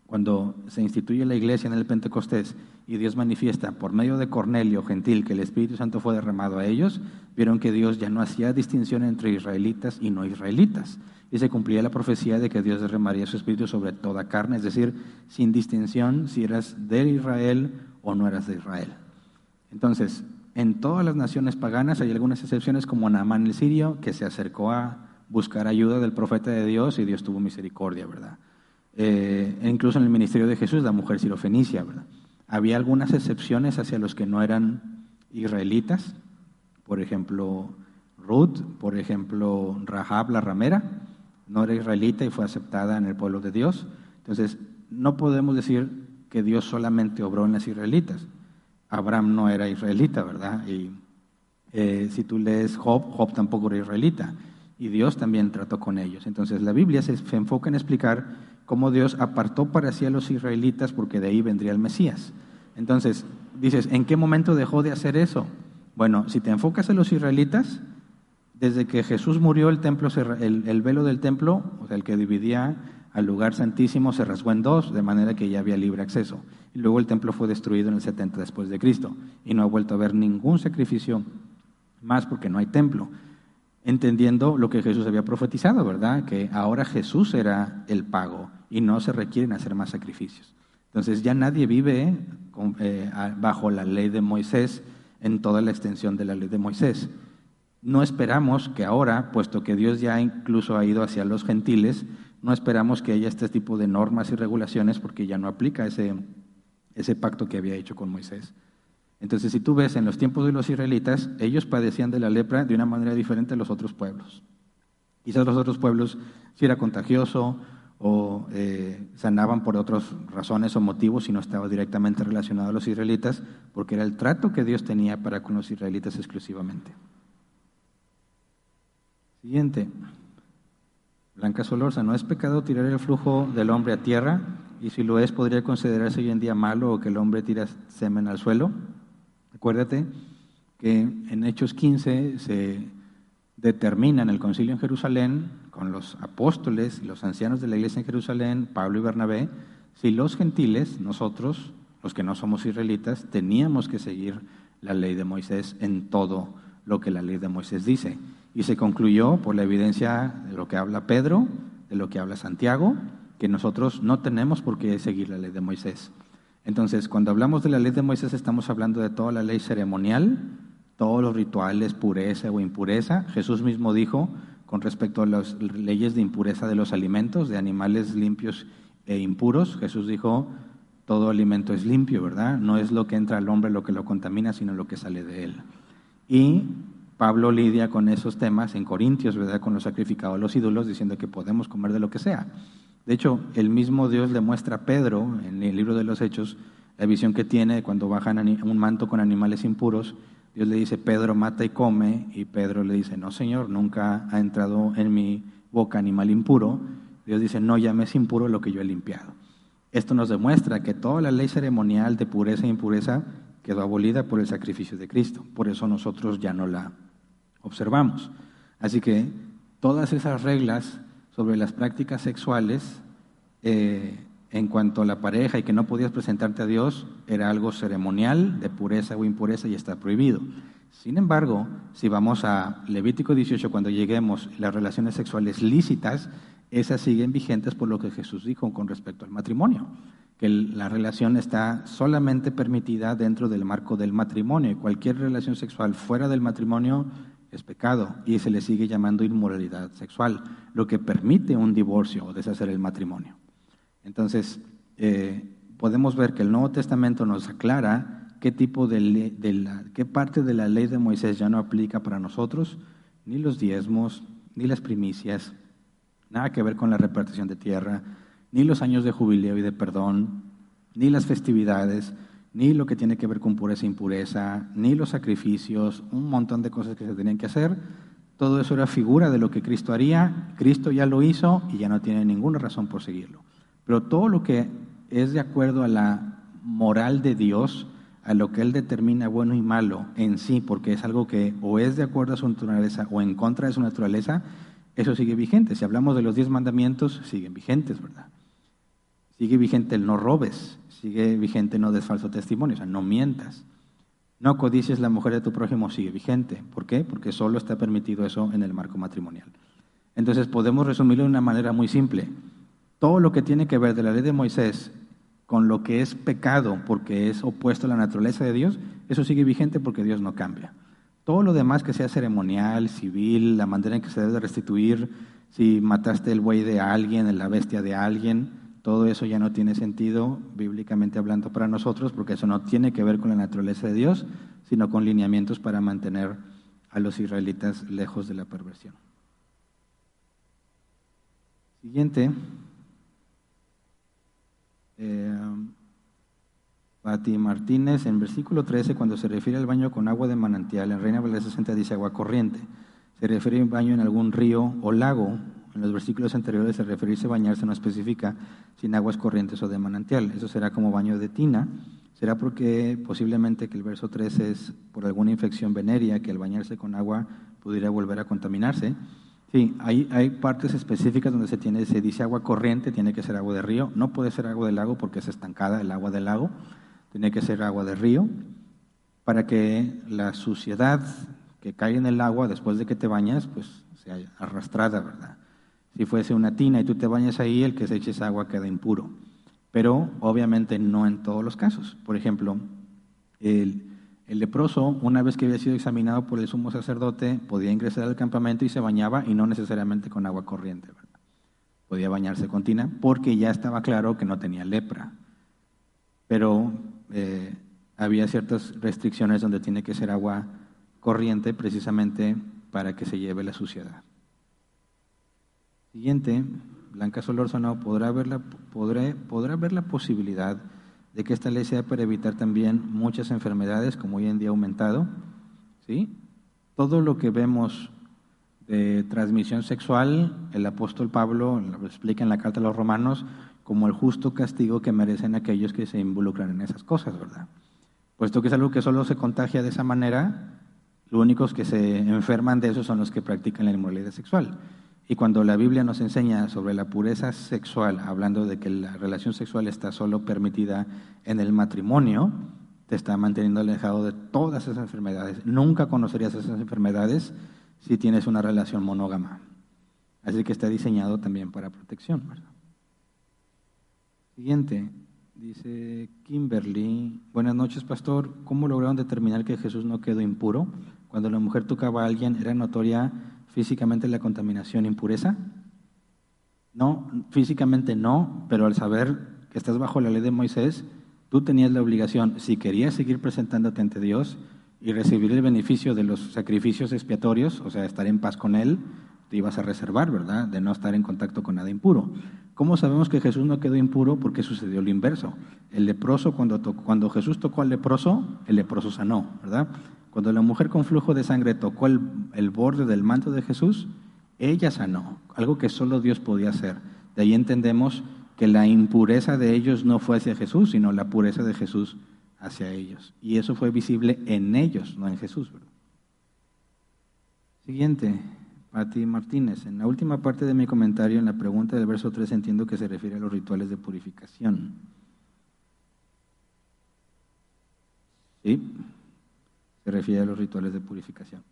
Speaker 1: cuando se instituye la iglesia en el Pentecostés y Dios manifiesta por medio de Cornelio gentil que el Espíritu Santo fue derramado a ellos, vieron que Dios ya no hacía distinción entre israelitas y no israelitas. Y se cumplía la profecía de que Dios derramaría su Espíritu sobre toda carne, es decir, sin distinción si eras de Israel o no eras de Israel. Entonces, En todas las naciones paganas hay algunas excepciones como Naamán el sirio, que se acercó a buscar ayuda del profeta de Dios y Dios tuvo misericordia, ¿verdad? Eh, e incluso en el ministerio de Jesús, la mujer sirofenicia, ¿verdad? Había algunas excepciones hacia los que no eran israelitas, por ejemplo, Ruth, por ejemplo, Rahab la ramera, no era israelita y fue aceptada en el pueblo de Dios. Entonces, no podemos decir que Dios solamente obró en las israelitas. Abraham no era israelita, ¿verdad? Y eh, si tú lees Job, Job tampoco era israelita. Y Dios también trató con ellos. Entonces, la Biblia se, se enfoca en explicar cómo Dios apartó para sí a los israelitas porque de ahí vendría el Mesías. Entonces, dices, ¿en qué momento dejó de hacer eso? Bueno, si te enfocas en los israelitas, desde que Jesús murió, el, templo el, velo del templo, o sea, el que dividía al lugar santísimo, se rasgó en dos, de manera que ya había libre acceso. Y luego el templo fue destruido en el 70 después de Cristo. Y no ha vuelto a haber ningún sacrificio más porque no hay templo. Entendiendo lo que Jesús había profetizado, ¿verdad? Que ahora Jesús era el pago y no se requieren hacer más sacrificios. Entonces ya nadie vive eh, bajo la ley de Moisés en toda la extensión de la ley de Moisés no esperamos que ahora, puesto que Dios ya incluso ha ido hacia los gentiles, no esperamos que haya este tipo de normas y regulaciones porque ya no aplica ese, ese pacto que había hecho con Moisés. Entonces, si tú ves en los tiempos de los israelitas, ellos padecían de la lepra de una manera diferente a los otros pueblos. Quizás los otros pueblos si era contagioso o eh, sanaban por otras razones o motivos y no estaba directamente relacionado a los israelitas, porque era el trato que Dios tenía para con los israelitas exclusivamente. Siguiente. Blanca Solorza, ¿no es pecado tirar el flujo del hombre a tierra? Y si lo es, ¿podría considerarse hoy en día malo o que el hombre tira semen al suelo? Acuérdate que en Hechos 15 se determina en el concilio en Jerusalén, con los apóstoles y los ancianos de la iglesia en Jerusalén, Pablo y Bernabé, si los gentiles, nosotros, los que no somos israelitas, teníamos que seguir la ley de Moisés en todo lo que la ley de Moisés dice. Y se concluyó por la evidencia de lo que habla Pedro, de lo que habla Santiago, que nosotros no tenemos por qué seguir la ley de Moisés. Entonces, cuando hablamos de la ley de Moisés, estamos hablando de toda la ley ceremonial, todos los rituales, pureza o impureza. Jesús mismo dijo con respecto a las leyes de impureza de los alimentos, de animales limpios e impuros, Jesús dijo, todo alimento es limpio, ¿verdad? No es lo que entra al hombre lo que lo contamina, sino lo que sale de él. Y Pablo lidia con esos temas en Corintios, ¿verdad? Con los sacrificados a los ídolos, diciendo que podemos comer de lo que sea. De hecho, el mismo Dios le muestra a Pedro, en el libro de los Hechos, la visión que tiene cuando bajan un manto con animales impuros. Dios le dice, Pedro mata y come, y Pedro le dice, no Señor, nunca ha entrado en mi boca animal impuro. Dios dice, no llames impuro lo que yo he limpiado. Esto nos demuestra que toda la ley ceremonial de pureza e impureza quedó abolida por el sacrificio de Cristo. Por eso nosotros ya no la observamos. Así que todas esas reglas sobre las prácticas sexuales eh, en cuanto a la pareja y que no podías presentarte a Dios era algo ceremonial de pureza o impureza y está prohibido. Sin embargo, si vamos a Levítico 18, cuando lleguemos las relaciones sexuales lícitas, esas siguen vigentes por lo que Jesús dijo con respecto al matrimonio, que la relación está solamente permitida dentro del marco del matrimonio y cualquier relación sexual fuera del matrimonio es pecado y se le sigue llamando inmoralidad sexual, lo que permite un divorcio o deshacer el matrimonio. Entonces, eh, podemos ver que el Nuevo Testamento nos aclara qué tipo de, de la, qué parte de la ley de Moisés ya no aplica para nosotros, ni los diezmos, ni las primicias, nada que ver con la repartición de tierra, ni los años de jubileo y de perdón, ni las festividades, ni lo que tiene que ver con pureza e impureza, ni los sacrificios, un montón de cosas que se tenían que hacer. Todo eso era figura de lo que Cristo haría, Cristo ya lo hizo y ya no tiene ninguna razón por seguirlo. Pero todo lo que es de acuerdo a la moral de Dios, a lo que Él determina bueno y malo en sí, porque es algo que o es de acuerdo a su naturaleza o en contra de su naturaleza, eso sigue vigente. Si hablamos de los diez mandamientos, siguen vigentes, ¿verdad? Sigue vigente el no robes, sigue vigente no des falso testimonio, o sea, no mientas. No codicies la mujer de tu prójimo, sigue vigente. ¿Por qué? Porque solo está permitido eso en el marco matrimonial. Entonces podemos resumirlo de una manera muy simple. Todo lo que tiene que ver de la ley de Moisés con lo que es pecado porque es opuesto a la naturaleza de Dios, eso sigue vigente porque Dios no cambia. Todo lo demás que sea ceremonial, civil, la manera en que se debe restituir, si mataste el buey de alguien, la bestia de alguien, todo eso ya no tiene sentido bíblicamente hablando para nosotros porque eso no tiene que ver con la naturaleza de Dios, sino con lineamientos para mantener a los israelitas lejos de la perversión. Siguiente. Eh, Pati Martínez, en versículo 13, cuando se refiere al baño con agua de manantial, en Reina Valera 60 dice agua corriente. Se refiere a un baño en algún río o lago. En los versículos anteriores, al referirse a bañarse no especifica sin aguas corrientes o de manantial. Eso será como baño de tina. Será porque posiblemente que el verso 13 es por alguna infección venérea, que al bañarse con agua pudiera volver a contaminarse. Sí, hay, partes específicas donde se, tiene, se dice agua corriente, tiene que ser agua de río, no puede ser agua del lago porque es estancada el agua del lago, tiene que ser agua de río, para que la suciedad que cae en el agua después de que te bañas, pues sea arrastrada, ¿verdad? Si fuese una tina y tú te bañas ahí, el que se eche esa agua queda impuro. Pero obviamente no en todos los casos. Por ejemplo, el, el leproso, una vez que había sido examinado por el sumo sacerdote, podía ingresar al campamento y se bañaba y no necesariamente con agua corriente. ¿verdad? Podía bañarse con tina porque ya estaba claro que no tenía lepra. Pero eh, había ciertas restricciones donde tiene que ser agua corriente precisamente para que se lleve la suciedad. Siguiente, Blanca Solórzano, ¿podrá la, podré, podrá ver la posibilidad de que esta ley sea para evitar también muchas enfermedades, como hoy en día ha aumentado. ¿sí? Todo lo que vemos de transmisión sexual, el apóstol Pablo lo explica en la carta a los romanos como el justo castigo que merecen aquellos que se involucran en esas cosas, ¿verdad? Puesto que es algo que solo se contagia de esa manera, los únicos que se enferman de eso son los que practican la inmoralidad sexual. Y cuando la Biblia nos enseña sobre la pureza sexual, hablando de que la relación sexual está solo permitida en el matrimonio, te está manteniendo alejado de todas esas enfermedades. Nunca conocerías esas enfermedades si tienes una relación monógama. Así que está diseñado también para protección. Siguiente, dice Kimberly, buenas noches pastor, ¿cómo lograron determinar que Jesús no quedó impuro? Cuando la mujer tocaba a alguien, ¿era notoria físicamente la contaminación impureza? No, físicamente no, pero al saber que estás bajo la ley de Moisés, tú tenías la obligación, si querías seguir presentándote ante Dios y recibir el beneficio de los sacrificios expiatorios, o sea, estar en paz con Él, te ibas a reservar, ¿verdad? De no estar en contacto con nada impuro. ¿Cómo sabemos que Jesús no quedó impuro? Porque sucedió lo inverso. El leproso, cuando, cuando Jesús tocó al leproso, el leproso sanó, ¿verdad? Cuando la mujer con flujo de sangre tocó el, borde del manto de Jesús, ella sanó, algo que solo Dios podía hacer. De ahí entendemos que la impureza de ellos no fue hacia Jesús, sino la pureza de Jesús hacia ellos. Y eso fue visible en ellos, no en Jesús. Siguiente, Pati Martínez. En la última parte de mi comentario, en la pregunta del verso 3, entiendo que se refiere a los rituales de purificación. ¿Sí? Se refiere a los rituales de purificación.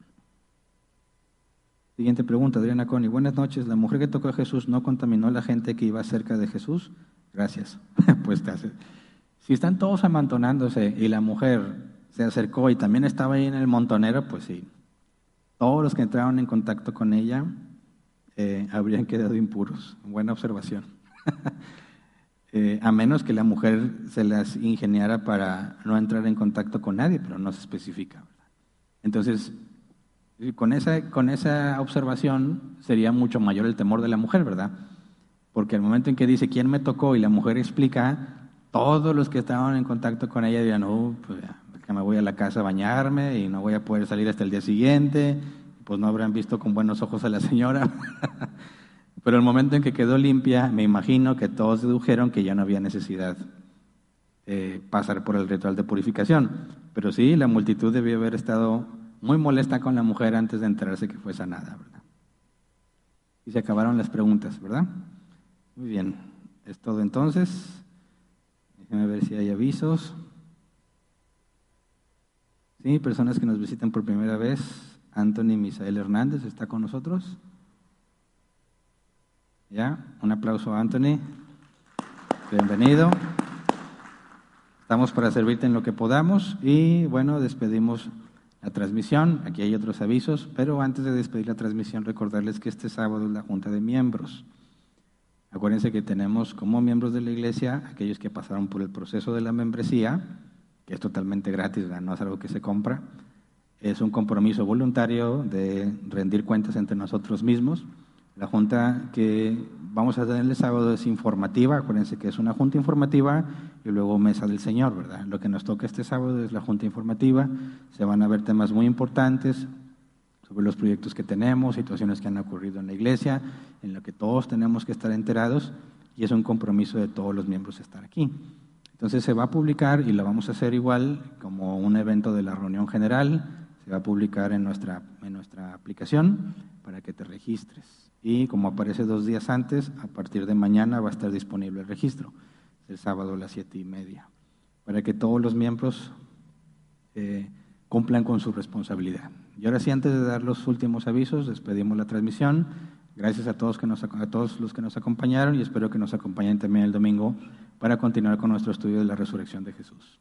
Speaker 1: Siguiente pregunta, Adriana Coni. Buenas noches. ¿La mujer que tocó a Jesús no contaminó a la gente que iba cerca de Jesús? Gracias. pues te hace. Si están todos amontonándose y la mujer se acercó y también estaba ahí en el montonero, pues sí. Todos los que entraron en contacto con ella eh, habrían quedado impuros. Buena observación. Eh, a menos que la mujer se las ingeniara para no entrar en contacto con nadie, pero no se especifica. Entonces, con esa, con esa observación sería mucho mayor el temor de la mujer, ¿verdad? Porque al momento en que dice quién me tocó y la mujer explica, todos los que estaban en contacto con ella dirían, oh, pues me voy a la casa a bañarme y no voy a poder salir hasta el día siguiente, pues no habrán visto con buenos ojos a la señora. Pero el momento en que quedó limpia, me imagino que todos dedujeron que ya no había necesidad de pasar por el ritual de purificación. Pero sí, la multitud debió haber estado muy molesta con la mujer antes de enterarse que fue sanada, ¿verdad? Y se acabaron las preguntas, ¿verdad? Muy bien, es todo entonces. Déjenme ver si hay avisos. Sí, personas que nos visitan por primera vez. Anthony Misael Hernández está con nosotros. ¿Ya? Un aplauso Anthony. Bienvenido. Estamos para servirte en lo que podamos y bueno, despedimos la transmisión. Aquí hay otros avisos, pero antes de despedir la transmisión, recordarles que este sábado es la Junta de Miembros. Acuérdense que tenemos como miembros de la iglesia aquellos que pasaron por el proceso de la membresía, que es totalmente gratis, no es algo que se compra. Es un compromiso voluntario de rendir cuentas entre nosotros mismos. La junta que vamos a tener el sábado es informativa, acuérdense que es una junta informativa y luego mesa del Señor, ¿verdad? Lo que nos toca este sábado es la junta informativa, se van a ver temas muy importantes sobre los proyectos que tenemos, situaciones que han ocurrido en la iglesia, en lo que todos tenemos que estar enterados y es un compromiso de todos los miembros estar aquí. Entonces se va a publicar y lo vamos a hacer igual como un evento de la reunión general, se va a publicar en nuestra, en nuestra aplicación para que te registres. Y como aparece dos días antes, a partir de mañana va a estar disponible el registro, el sábado a las siete y media, para que todos los miembros eh, cumplan con su responsabilidad. Y ahora sí, antes de dar los últimos avisos, despedimos la transmisión. Gracias a todos, los que nos acompañaron y espero que nos acompañen también el domingo para continuar con nuestro estudio de la resurrección de Jesús.